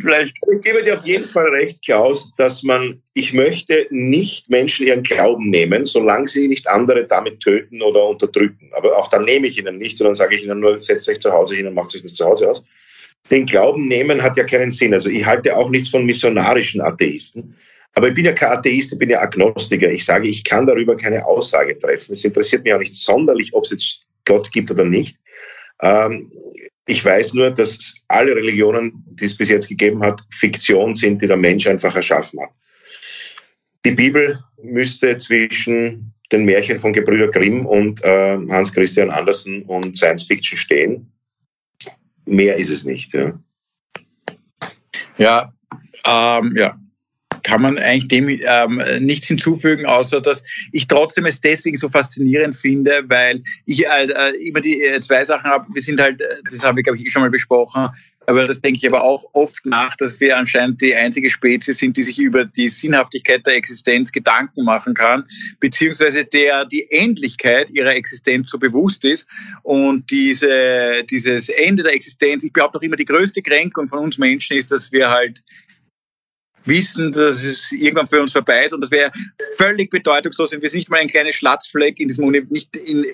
Speaker 2: Vielleicht. Ich gebe dir auf jeden Fall recht, Klaus, dass man, ich möchte nicht Menschen ihren Glauben nehmen, solange sie nicht andere damit töten oder unterdrücken. Aber auch dann nehme ich ihnen nicht, sondern sage ich ihnen nur, setzt euch zu Hause hin und macht sich das zu Hause aus. Den Glauben nehmen hat ja keinen Sinn. Also ich halte auch nichts von missionarischen Atheisten. Aber ich bin ja kein Atheist, ich bin ja Agnostiker. Ich sage, ich kann darüber keine Aussage treffen. Es interessiert mich auch nicht sonderlich, ob es jetzt Gott gibt oder nicht. Ähm, ich weiß nur, dass alle Religionen, die es bis jetzt gegeben hat, Fiktion sind, die der Mensch einfach erschaffen hat. Die Bibel müsste zwischen den Märchen von Gebrüder Grimm und äh, Hans Christian Andersen und Science Fiction stehen. Mehr ist es nicht. Ja,
Speaker 4: ja, ähm, ja kann man eigentlich dem ähm, nichts hinzufügen, außer dass ich trotzdem es deswegen so faszinierend finde, weil ich äh, immer die äh, zwei Sachen habe. Wir sind halt, äh, das haben wir, glaube ich, schon mal besprochen, aber das denke ich aber auch oft nach, dass wir anscheinend die einzige Spezies sind, die sich über die Sinnhaftigkeit der Existenz Gedanken machen kann, beziehungsweise der die Endlichkeit ihrer Existenz so bewusst ist. Und diese, dieses Ende der Existenz, ich behaupte auch immer, die größte Kränkung von uns Menschen ist, dass wir halt wissen, dass es irgendwann für uns vorbei ist und das wäre völlig bedeutungslos. Wir sind nicht mal ein kleiner Schlatzfleck in diesem Universum, nicht in,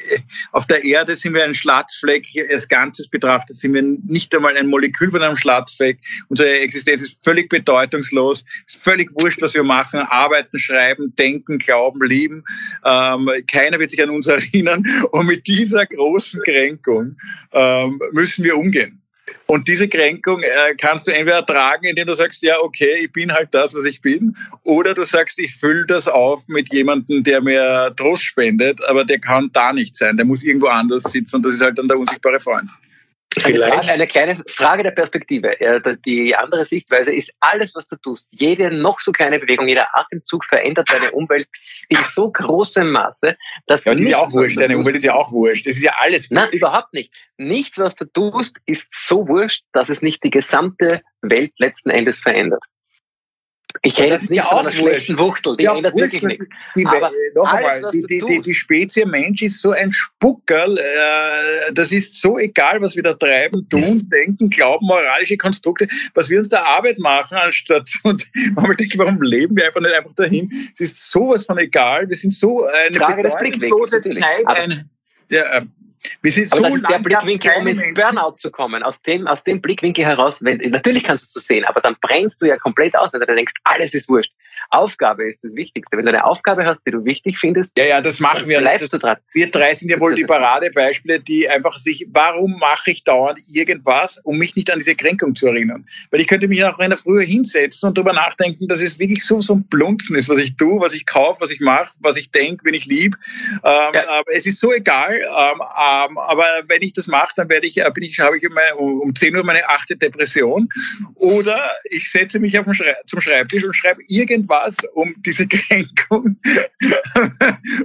Speaker 4: auf der Erde sind wir ein Schlatzfleck als Ganzes betrachtet, sind wir nicht einmal ein Molekül von einem Schlatzfleck. Unsere Existenz ist völlig bedeutungslos, völlig wurscht, was wir machen, arbeiten, schreiben, denken, glauben, lieben. Ähm, keiner wird sich an uns erinnern und mit dieser großen Kränkung ähm, müssen wir umgehen. Und diese Kränkung äh, kannst du entweder tragen, indem du sagst, ja, okay, ich bin halt das, was ich bin, oder du sagst, ich fülle das auf mit jemandem, der mir Trost spendet, aber der kann da nicht sein, der muss irgendwo anders sitzen und das ist halt dann der unsichtbare Freund.
Speaker 3: Vielleicht. Eine, kleine Frage der Perspektive. Die andere Sichtweise ist, alles, was du tust, jede noch so kleine Bewegung, jeder Atemzug verändert deine Umwelt in so großem Maße, dass.
Speaker 4: Ja, das ist ja auch wurscht. Deine Umwelt ist ja auch wurscht. Das ist ja alles wurscht.
Speaker 3: Nein, überhaupt nicht. Nichts, was du tust, ist so wurscht, dass es nicht die gesamte Welt letzten Endes verändert. Ich hätte es nicht ja auch einer schlechten Wuchtel, die ja, ändert wirklich nichts.
Speaker 4: Die, Aber noch einmal, die, die, die, Spezie Mensch ist so ein Spuckerl, äh, das ist so egal, was wir da treiben, tun, denken, glauben, moralische Konstrukte, was wir uns da Arbeit machen, anstatt, und manchmal denke ich, warum leben wir einfach nicht einfach dahin? Es ist sowas von egal, wir sind so eine
Speaker 3: Frage bedeutungslose Zeit, ein, ja, äh, wir sind Aber so das ist der Blickwinkel, um ins Burnout zu kommen. Aus dem, aus dem Blickwinkel heraus, wenn, natürlich kannst du es so sehen, aber dann brennst du ja komplett aus, wenn du denkst, alles ist wurscht. Aufgabe ist das Wichtigste. Wenn du eine Aufgabe hast, die du wichtig findest,
Speaker 4: ja, ja, das machen wir.
Speaker 3: Bleibst das, du dran.
Speaker 4: Wir drei sind ja wohl die Paradebeispiele, die einfach sich, warum mache ich dauernd irgendwas, um mich nicht an diese Kränkung zu erinnern? Weil ich könnte mich auch in der Früh hinsetzen und darüber nachdenken, dass es wirklich so, so ein Blunzen ist, was ich tue, was ich kaufe, was ich mache, was ich denke, wenn ich lieb. Ähm, ja. Aber es ist so egal. Ähm, ähm, aber wenn ich das mache, dann werde ich, äh, bin ich, habe ich immer um 10 Uhr meine achte Depression. Oder ich setze mich auf den Schrei zum Schreibtisch und schreibe irgendwas was, um diese Kränkung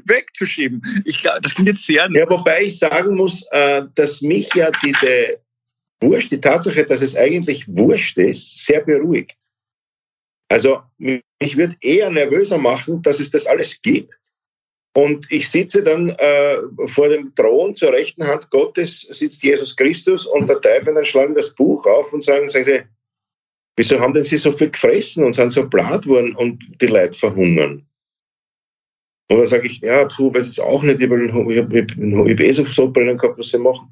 Speaker 4: wegzuschieben. Ich glaube, das sind jetzt sehr.
Speaker 2: Ja, wobei ich sagen muss, äh, dass mich ja diese Wurscht, die Tatsache, dass es eigentlich Wurscht ist, sehr beruhigt. Also mich wird eher nervöser machen, dass es das alles gibt. Und ich sitze dann äh, vor dem Thron zur rechten Hand Gottes, sitzt Jesus Christus und der Teufel dann schlagen das Buch auf und sagen, sagen sie, wieso haben denn sie so viel gefressen und sind so blatt worden und die Leute verhungern? Und dann sage ich, ja, puh, weiß jetzt auch nicht, ich habe hab eh so Sodbrennen gehabt, was sie machen.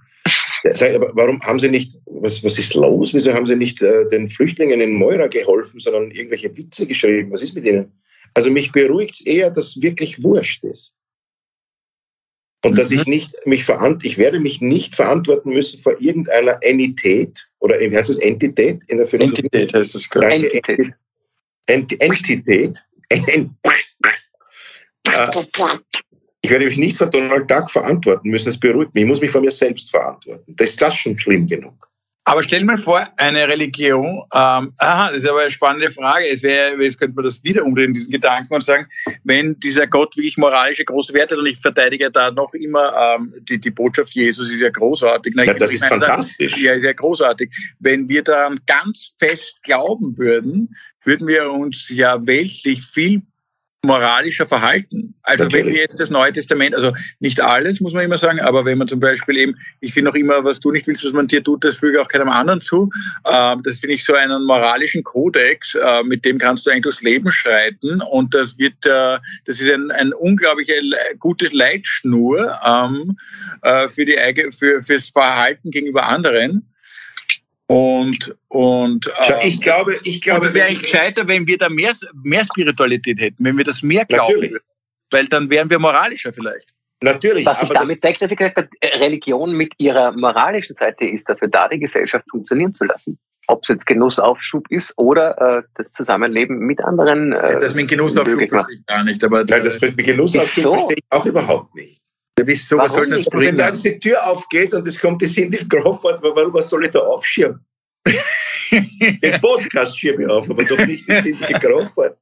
Speaker 2: Ja, sag, aber warum haben sie nicht, was, was ist los? Wieso haben sie nicht äh, den Flüchtlingen in Moira geholfen, sondern irgendwelche Witze geschrieben? Was ist mit ihnen? Also mich beruhigt es eher, dass wirklich wurscht ist. Und mhm. dass ich nicht mich verant ich werde mich nicht verantworten müssen vor irgendeiner Entität oder wie heißt es Entität in der
Speaker 4: Philosophie? Entität heißt es
Speaker 2: gerade. Entität. Ent Entität. Ent ich werde mich nicht vor Donald Duck verantworten müssen. Das beruhigt mich. Ich muss mich vor mir selbst verantworten. Das ist das schon schlimm genug.
Speaker 4: Aber stell mal vor, eine Religion, ähm, aha, das ist aber eine spannende Frage. Es wäre, jetzt könnte man das wieder umdrehen, diesen Gedanken und sagen, wenn dieser Gott wirklich moralische große Werte hat und ich verteidige da noch immer ähm, die, die Botschaft Jesus ist ja großartig.
Speaker 2: Na, ja, das ist meine, fantastisch.
Speaker 4: Ja, ist ja großartig. Wenn wir daran ganz fest glauben würden, würden wir uns ja weltlich viel moralischer Verhalten. Also Natürlich. wenn wir jetzt das Neue Testament, also nicht alles, muss man immer sagen, aber wenn man zum Beispiel eben, ich finde auch immer, was du nicht willst, dass man dir tut, das füge auch keinem anderen zu. Ähm, das finde ich so einen moralischen Kodex, äh, mit dem kannst du eigentlich durchs Leben schreiten und das wird, äh, das ist ein, ein unglaubliche gute Leitschnur ähm, äh, für die für fürs Verhalten gegenüber anderen. Und, und
Speaker 2: äh, ich glaube, ich glaube,
Speaker 4: es wäre eigentlich gescheiter, wenn wir da mehr, mehr Spiritualität hätten, wenn wir das mehr glauben. Natürlich. Weil dann wären wir moralischer vielleicht.
Speaker 2: Natürlich.
Speaker 3: Was sich damit deckt, dass ich gesagt habe, Religion mit ihrer moralischen Seite ist dafür da, die Gesellschaft funktionieren zu lassen. Ob es jetzt Genussaufschub ist oder äh, das Zusammenleben mit anderen.
Speaker 4: Äh, das mit Genussaufschub verstehe ich gar nicht. Aber
Speaker 2: Nein, das mit Genussaufschub so. verstehe ich auch überhaupt nicht.
Speaker 4: Wieso, was soll das
Speaker 2: bringen? Wenn da jetzt die Tür aufgeht und es kommt die Cindy Crawford, warum was soll ich da aufschirmen? Den Podcast schiebe ich auf, aber doch nicht die Cindy Crawford.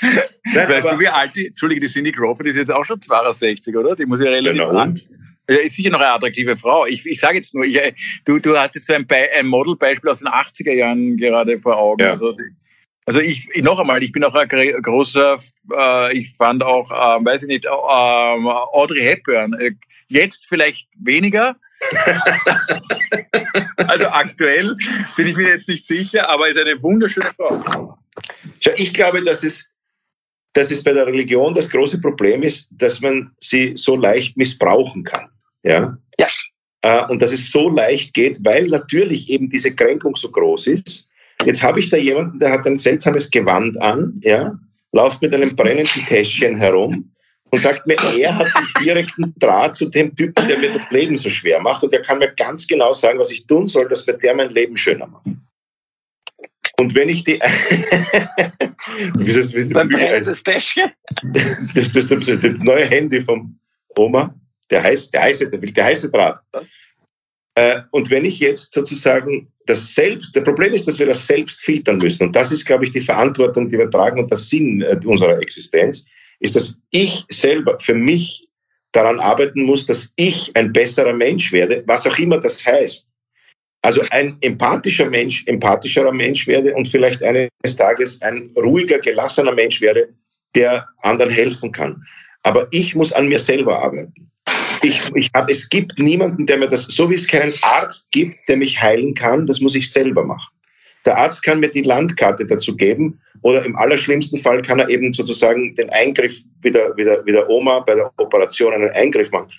Speaker 4: Nein, weißt du, wie alt die, Entschuldige, die Cindy Crawford ist jetzt auch schon 62, oder? Die muss ja relativ
Speaker 2: genau. alt.
Speaker 4: Ja, ist sicher noch eine attraktive Frau. Ich, ich sage jetzt nur, ich, du, du hast jetzt so ein, Be ein Modelbeispiel aus den 80er Jahren gerade vor Augen. Ja. Also, also ich, ich, noch einmal, ich bin auch ein großer, äh, ich fand auch, äh, weiß ich nicht, äh, Audrey Hepburn. Äh, jetzt vielleicht weniger. also aktuell bin ich mir jetzt nicht sicher, aber ist eine wunderschöne Frau.
Speaker 2: Ich glaube, dass es, dass es bei der Religion das große Problem ist, dass man sie so leicht missbrauchen kann. Ja.
Speaker 3: ja.
Speaker 2: Äh, und dass es so leicht geht, weil natürlich eben diese Kränkung so groß ist Jetzt habe ich da jemanden, der hat ein seltsames Gewand an, ja, läuft mit einem brennenden Täschchen herum und sagt mir, er hat den direkten Draht zu dem Typen, der mir das Leben so schwer macht und der kann mir ganz genau sagen, was ich tun soll, dass mir der mein Leben schöner macht. Und wenn ich die.
Speaker 3: wie ist das, wie ist das, Täschchen?
Speaker 2: Das, das, das, neue Handy vom Oma, der heiße, der heiße, der heiße Draht. Äh, und wenn ich jetzt sozusagen das Selbst, der Problem ist, dass wir das selbst filtern müssen. Und das ist, glaube ich, die Verantwortung, die wir tragen und der Sinn äh, unserer Existenz, ist, dass ich selber für mich daran arbeiten muss, dass ich ein besserer Mensch werde, was auch immer das heißt. Also ein empathischer Mensch, empathischerer Mensch werde und vielleicht eines Tages ein ruhiger, gelassener Mensch werde, der anderen helfen kann. Aber ich muss an mir selber arbeiten ich, ich hab, es gibt niemanden, der mir das, so wie es keinen Arzt gibt, der mich heilen kann, das muss ich selber machen. Der Arzt kann mir die Landkarte dazu geben oder im allerschlimmsten Fall kann er eben sozusagen den Eingriff wie der, wie der, wie der Oma bei der Operation einen Eingriff machen.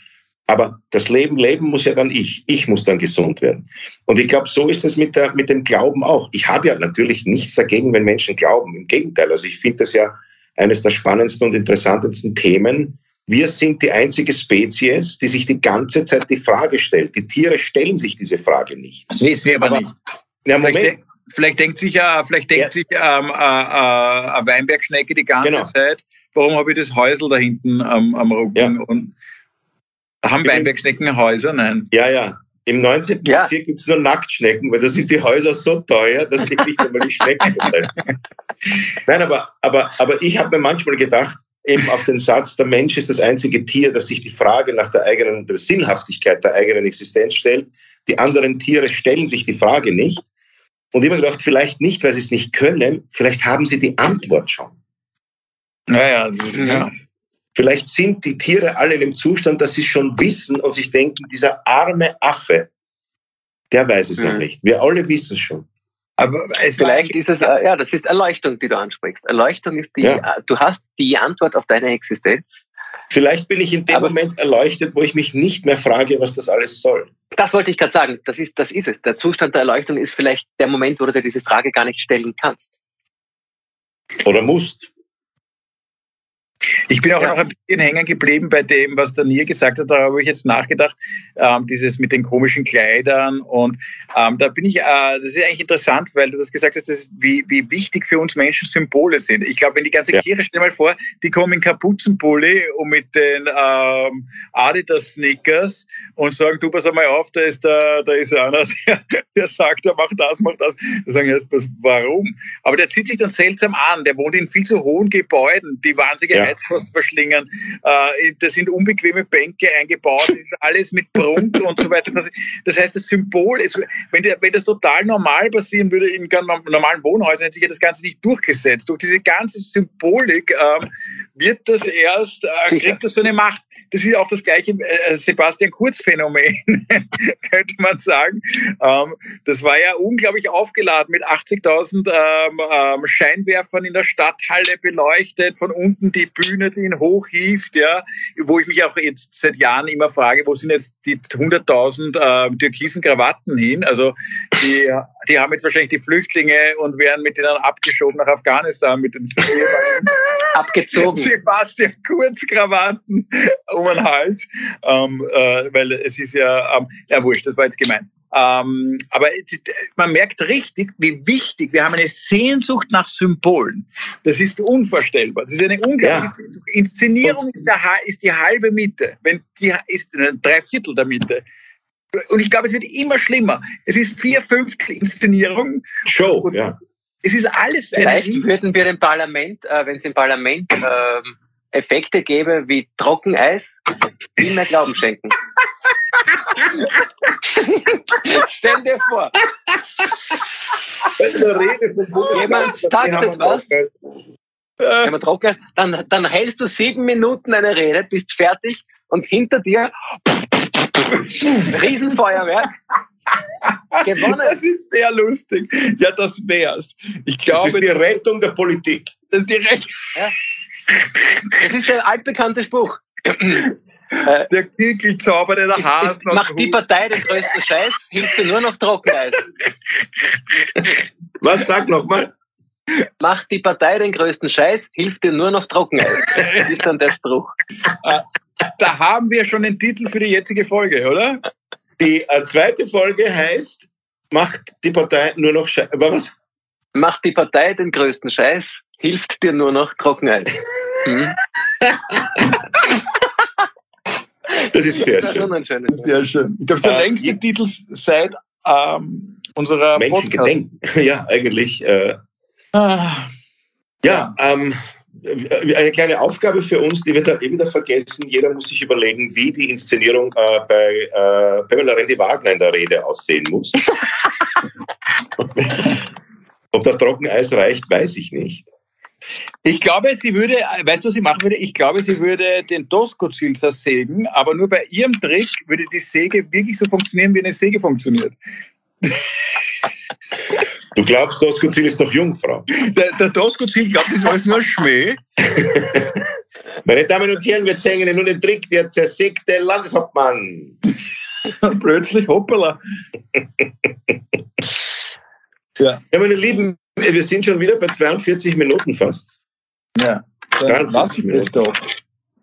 Speaker 2: Aber das Leben leben muss ja dann ich. Ich muss dann gesund werden. Und ich glaube, so ist es mit, der, mit dem Glauben auch. Ich habe ja natürlich nichts dagegen, wenn Menschen glauben. Im Gegenteil. Also ich finde das ja eines der spannendsten und interessantesten Themen, wir sind die einzige Spezies, die sich die ganze Zeit die Frage stellt. Die Tiere stellen sich diese Frage nicht.
Speaker 4: Das wissen wir aber, aber nicht. Ja, Moment. Vielleicht, vielleicht denkt sich ja, vielleicht denkt ja. sich ähm, äh, äh, eine Weinbergschnecke die ganze genau. Zeit, warum habe ich das Häusel da hinten am, am Rücken? Ja. Und haben Weinbergschnecken Häuser? Nein.
Speaker 2: Ja, ja. Im 19. Ja. Bezirk gibt es nur Nacktschnecken, weil da sind die Häuser so teuer, dass sich nicht einmal die Schnecken leisten. Nein, aber, aber, aber ich habe mir manchmal gedacht, eben auf den Satz, der Mensch ist das einzige Tier, das sich die Frage nach der eigenen der Sinnhaftigkeit der eigenen Existenz stellt. Die anderen Tiere stellen sich die Frage nicht. Und immer gedacht, vielleicht nicht, weil sie es nicht können, vielleicht haben sie die Antwort schon.
Speaker 4: Naja, ja.
Speaker 2: Vielleicht sind die Tiere alle in dem Zustand, dass sie schon wissen und sich denken, dieser arme Affe, der weiß es mhm. noch nicht. Wir alle wissen schon.
Speaker 3: Aber vielleicht ist es, ja, das ist Erleuchtung, die du ansprichst. Erleuchtung ist die, ja. du hast die Antwort auf deine Existenz.
Speaker 2: Vielleicht bin ich in dem Aber Moment erleuchtet, wo ich mich nicht mehr frage, was das alles soll.
Speaker 3: Das wollte ich gerade sagen. Das ist, das ist es. Der Zustand der Erleuchtung ist vielleicht der Moment, wo du dir diese Frage gar nicht stellen kannst.
Speaker 2: Oder musst.
Speaker 4: Ich bin auch ja. noch ein bisschen hängen geblieben bei dem, was der Nier gesagt hat. Da habe ich jetzt nachgedacht, ähm, dieses mit den komischen Kleidern. Und ähm, da bin ich, äh, das ist eigentlich interessant, weil du das gesagt hast, das, wie, wie wichtig für uns Menschen Symbole sind. Ich glaube, wenn die ganze ja. Kirche, stell dir mal vor, die kommen in Kapuzenpulli und mit den ähm, Adidas Sneakers und sagen, du pass einmal auf, da ist, der, da ist einer, der, der sagt, er macht das, macht das. Da sagen erst, warum? Aber der zieht sich dann seltsam an. Der wohnt in viel zu hohen Gebäuden, die wahnsinnige ja. Heizkosten verschlingen. Äh, da sind unbequeme Bänke eingebaut, das ist alles mit Prunk und so weiter. Das heißt, das Symbol ist, wenn, der, wenn das total normal passieren würde in normalen Wohnhäusern, hätte sich ja das Ganze nicht durchgesetzt. Durch diese ganze Symbolik äh, wird das erst, äh, kriegt das so eine Macht. Das ist auch das gleiche äh, Sebastian Kurz-Phänomen, könnte man sagen. Ähm, das war ja unglaublich aufgeladen mit 80.000 ähm, ähm, Scheinwerfern in der Stadthalle beleuchtet, von unten die Bühne, die ihn hochhieft, ja, wo ich mich auch jetzt seit Jahren immer frage, wo sind jetzt die 100.000 äh, türkisen Krawatten hin? Also die, die haben jetzt wahrscheinlich die Flüchtlinge und werden mit denen abgeschoben nach Afghanistan mit den
Speaker 3: abgezogen.
Speaker 4: Sebastian Kurz Krawatten um den Hals, ähm, äh, weil es ist ja, ähm, ja wurscht, das war jetzt gemein. Ähm, aber man merkt richtig, wie wichtig, wir haben eine Sehnsucht nach Symbolen. Das ist unvorstellbar. Das ist eine unglaubliche ja. Inszenierung ist, der, ist, die halbe Miete, wenn die ist drei Viertel der Miete. Und ich glaube, es wird immer schlimmer. Es ist vier Fünftel Inszenierung.
Speaker 2: Show, ja.
Speaker 4: Es ist alles.
Speaker 3: Vielleicht würden wir im Parlament, äh, wenn es im Parlament äh, Effekte gäbe wie Trockeneis, viel mehr Glauben schenken. Stell dir vor. Jemand taktet was. Jemand trocken, dann, dann hältst du sieben Minuten eine Rede, bist fertig und hinter dir Riesenfeuerwerk.
Speaker 4: Gewonnen. Das ist sehr lustig. Ja, das wär's. Ich glaube,
Speaker 2: das ist die Rettung der Politik.
Speaker 4: Das ist die Rettung.
Speaker 3: Ja. Das ist der altbekannte Spruch.
Speaker 4: Äh, der Kickelzauber, der der Hase
Speaker 3: Macht die Partei den größten Scheiß, hilft dir nur noch Trockeneis.
Speaker 2: Was, sag nochmal?
Speaker 3: Macht die Partei den größten Scheiß, hilft dir nur noch Trockeneis. Das ist dann der Spruch.
Speaker 4: Äh, da haben wir schon den Titel für die jetzige Folge, oder?
Speaker 2: Die äh, zweite Folge heißt, macht die Partei nur noch Scheiß. Was?
Speaker 3: Macht die Partei den größten Scheiß, hilft dir nur noch Trockeneis. Hm?
Speaker 2: Das ist sehr schön.
Speaker 4: Sehr schön. Ich glaube, der äh, längste Titel seit ähm, unserer
Speaker 2: Menschengedenken. Ja, eigentlich. Äh, ah. Ja, ähm, eine kleine Aufgabe für uns, die wird dann eh wieder vergessen. Jeder muss sich überlegen, wie die Inszenierung äh, bei äh, Pamela Rendi-Wagner in der Rede aussehen muss. Ob das Trockeneis reicht, weiß ich nicht.
Speaker 4: Ich glaube, sie würde, weißt du, was sie machen würde? Ich glaube, sie würde den Doskozil zersägen, aber nur bei ihrem Trick würde die Säge wirklich so funktionieren, wie eine Säge funktioniert.
Speaker 2: Du glaubst, Doskozil ist doch Jungfrau?
Speaker 4: Der, der Doskozil glaubt, das war alles nur Schmäh.
Speaker 2: Meine Damen und Herren, wir zeigen Ihnen nun den Trick der zersägte Landeshauptmann.
Speaker 4: Plötzlich, hoppala.
Speaker 2: ja. ja, meine Lieben, wir sind schon wieder bei 42 Minuten fast.
Speaker 4: Ja.
Speaker 2: 43 Minuten.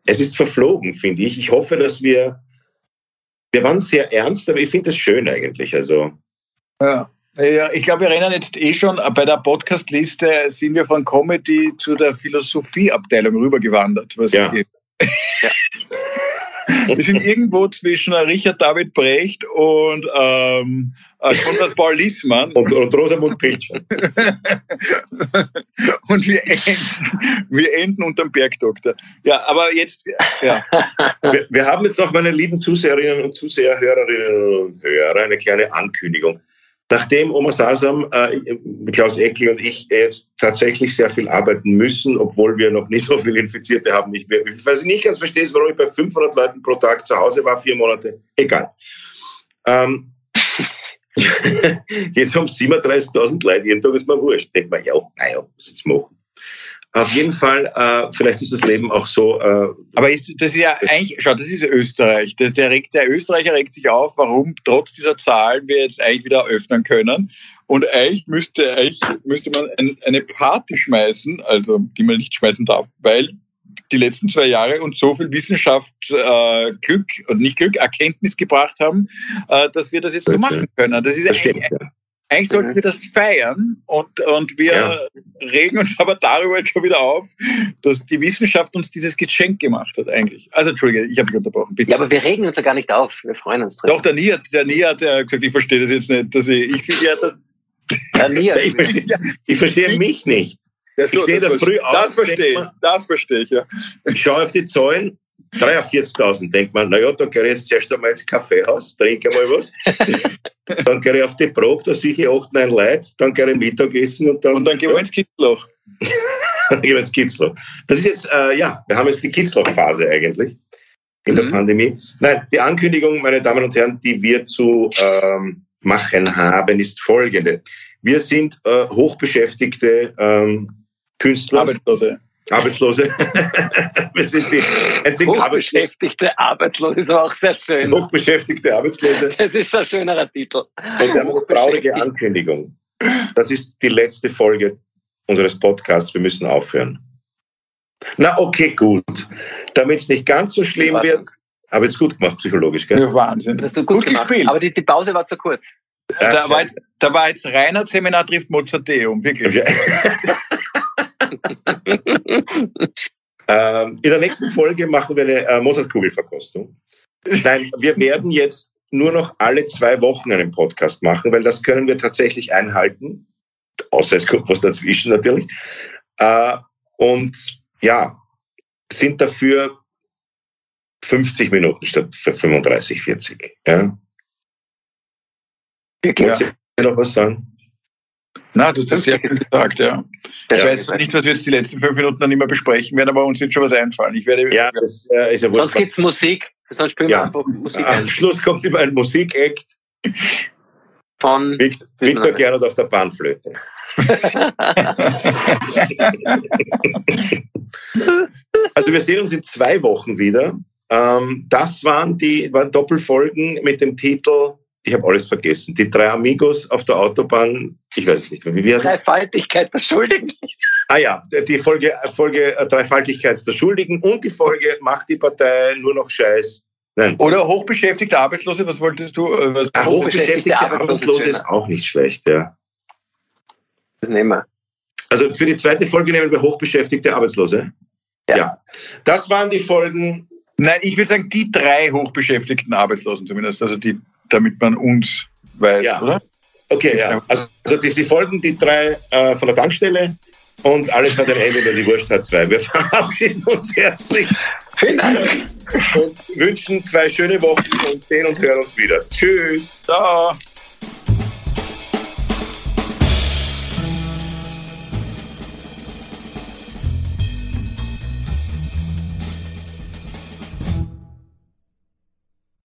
Speaker 2: Es ist verflogen, finde ich. Ich hoffe, dass wir, wir waren sehr ernst, aber ich finde es schön eigentlich. Also.
Speaker 4: Ja. Ja, ich glaube, wir rennen jetzt eh schon bei der Podcast-Liste sind wir von Comedy zu der Philosophie-Abteilung rübergewandert. Was ja. ja. Wir sind irgendwo zwischen Richard David Brecht und ähm, äh, Konrad Paul Liesmann.
Speaker 2: Und, und Rosamund Pilcher.
Speaker 4: und wir enden, wir enden unterm Bergdoktor. Ja, aber jetzt, ja.
Speaker 2: Wir, wir haben jetzt auch meine lieben Zuseherinnen und Zuseher, Hörerinnen und Hörer, eine kleine Ankündigung. Nachdem Oma Salsam, äh, Klaus Eckel und ich jetzt tatsächlich sehr viel arbeiten müssen, obwohl wir noch nicht so viele Infizierte haben. Ich, was ich nicht ganz verstehe, ist, warum ich bei 500 Leuten pro Tag zu Hause war, vier Monate. Egal. Ähm, jetzt haben 37.000 Leute jeden Tag, ist mir wurscht. Denkt man, ja, naja, was jetzt machen? Auf jeden Fall, äh, vielleicht ist das Leben auch so. Äh,
Speaker 4: Aber ist, das ist ja eigentlich, schau, das ist Österreich. Der, der, regt, der Österreicher regt sich auf, warum trotz dieser Zahlen wir jetzt eigentlich wieder öffnen können. Und eigentlich müsste, eigentlich müsste man ein, eine Party schmeißen, also die man nicht schmeißen darf, weil die letzten zwei Jahre uns so viel Wissenschaft, äh, Glück und nicht Glück, Erkenntnis gebracht haben, äh, dass wir das jetzt so machen können. Das ist das eigentlich, stimmt, ja. Eigentlich sollten mhm. wir das feiern und, und wir ja. regen uns aber darüber jetzt schon wieder auf, dass die Wissenschaft uns dieses Geschenk gemacht hat eigentlich. Also Entschuldige, ich habe mich unterbrochen.
Speaker 3: Bitte. Ja, aber wir regen uns ja gar nicht auf. Wir freuen uns
Speaker 4: drin. Doch, der Nie hat, der Nie hat ja gesagt, ich verstehe das jetzt nicht. Dass ich ich finde ja, dass...
Speaker 2: Der Nie ich, verstehe, ich verstehe mich nicht.
Speaker 4: Ja, so, ich stehe da früh auf. Das verstehe ich, das verstehe ich, ja.
Speaker 2: Ich schaue auf die Zahlen 43.000, denkt man, naja, da gehe ich jetzt zuerst einmal ins Kaffeehaus, trinke mal was. dann gehe ich auf die Probe, da sehe ich 8, 9 Leute, dann gehe ich Mittagessen und dann.
Speaker 4: Und dann gehen wir ins Kitzloch.
Speaker 2: dann gehen wir ins Kitzloch. Das ist jetzt, äh, ja, wir haben jetzt die Kitzloch-Phase eigentlich in mhm. der Pandemie. Nein, die Ankündigung, meine Damen und Herren, die wir zu ähm, machen haben, ist folgende. Wir sind äh, hochbeschäftigte ähm, Künstler.
Speaker 4: Arbeitslose.
Speaker 2: Arbeitslose. wir sind die
Speaker 3: einzigen Hochbeschäftigte Arbeitslose ist auch sehr schön.
Speaker 2: Hochbeschäftigte Arbeitslose.
Speaker 3: Das ist ein schönerer Titel. Und
Speaker 2: wir haben eine traurige Ankündigung. Das ist die letzte Folge unseres Podcasts. Wir müssen aufhören. Na, okay, gut. Damit es nicht ganz so schlimm wird. Aber jetzt gut gemacht, psychologisch, gell?
Speaker 4: Ja, Wahnsinn.
Speaker 3: Das gut, gut gespielt. Aber die, die Pause war zu kurz.
Speaker 4: Da war, da war jetzt Reinhard Seminar trifft Mozarteum, wirklich.
Speaker 2: ähm, in der nächsten Folge machen wir eine äh, Mozartkugelverkostung. Nein, wir werden jetzt nur noch alle zwei Wochen einen Podcast machen, weil das können wir tatsächlich einhalten. Außer es kommt was dazwischen natürlich. Äh, und ja, sind dafür 50 Minuten statt 35, 40. Ja. Wollt ihr noch was sagen?
Speaker 4: Na, du hast das sehr gut gesagt, ja. Ich ja, weiß nicht, was wir jetzt die letzten fünf Minuten dann immer besprechen werden, aber uns wird schon was einfallen. Ich werde,
Speaker 3: ja, das äh, ist ja Sonst gibt es Musik. Sonst spielen ja. wir einfach Musik.
Speaker 2: Am Schluss kommt immer ein Musikakt von Victor, Victor Gernot auf der Bahnflöte. also wir sehen uns in zwei Wochen wieder. Ähm, das waren die waren Doppelfolgen mit dem Titel ich habe alles vergessen. Die drei Amigos auf der Autobahn, ich weiß es nicht mehr, wie wir.
Speaker 3: Dreifaltigkeit der Schuldigen.
Speaker 2: Ah ja, die Folge, Folge äh, Dreifaltigkeit der Schuldigen und die Folge Macht die Partei nur noch Scheiß.
Speaker 4: Nein. Oder hochbeschäftigte Arbeitslose, was wolltest du?
Speaker 2: Äh, was ah, hochbeschäftigte Arbeitslose ist auch nicht schlecht, ja.
Speaker 3: Das nehmen wir.
Speaker 2: Also für die zweite Folge nehmen wir hochbeschäftigte Arbeitslose. Ja. ja. Das waren die Folgen.
Speaker 4: Nein, ich würde sagen, die drei hochbeschäftigten Arbeitslosen zumindest. Also die damit man uns weiß,
Speaker 2: ja.
Speaker 4: oder?
Speaker 2: Okay, ja. Also, also die, die, folgen die drei äh, von der Tankstelle und alles hat ein Ende, nur die Wurst hat zwei. Wir verabschieden uns herzlich.
Speaker 3: Vielen Dank.
Speaker 2: Und wünschen zwei schöne Wochen und sehen und hören uns wieder. Tschüss.
Speaker 4: Ciao.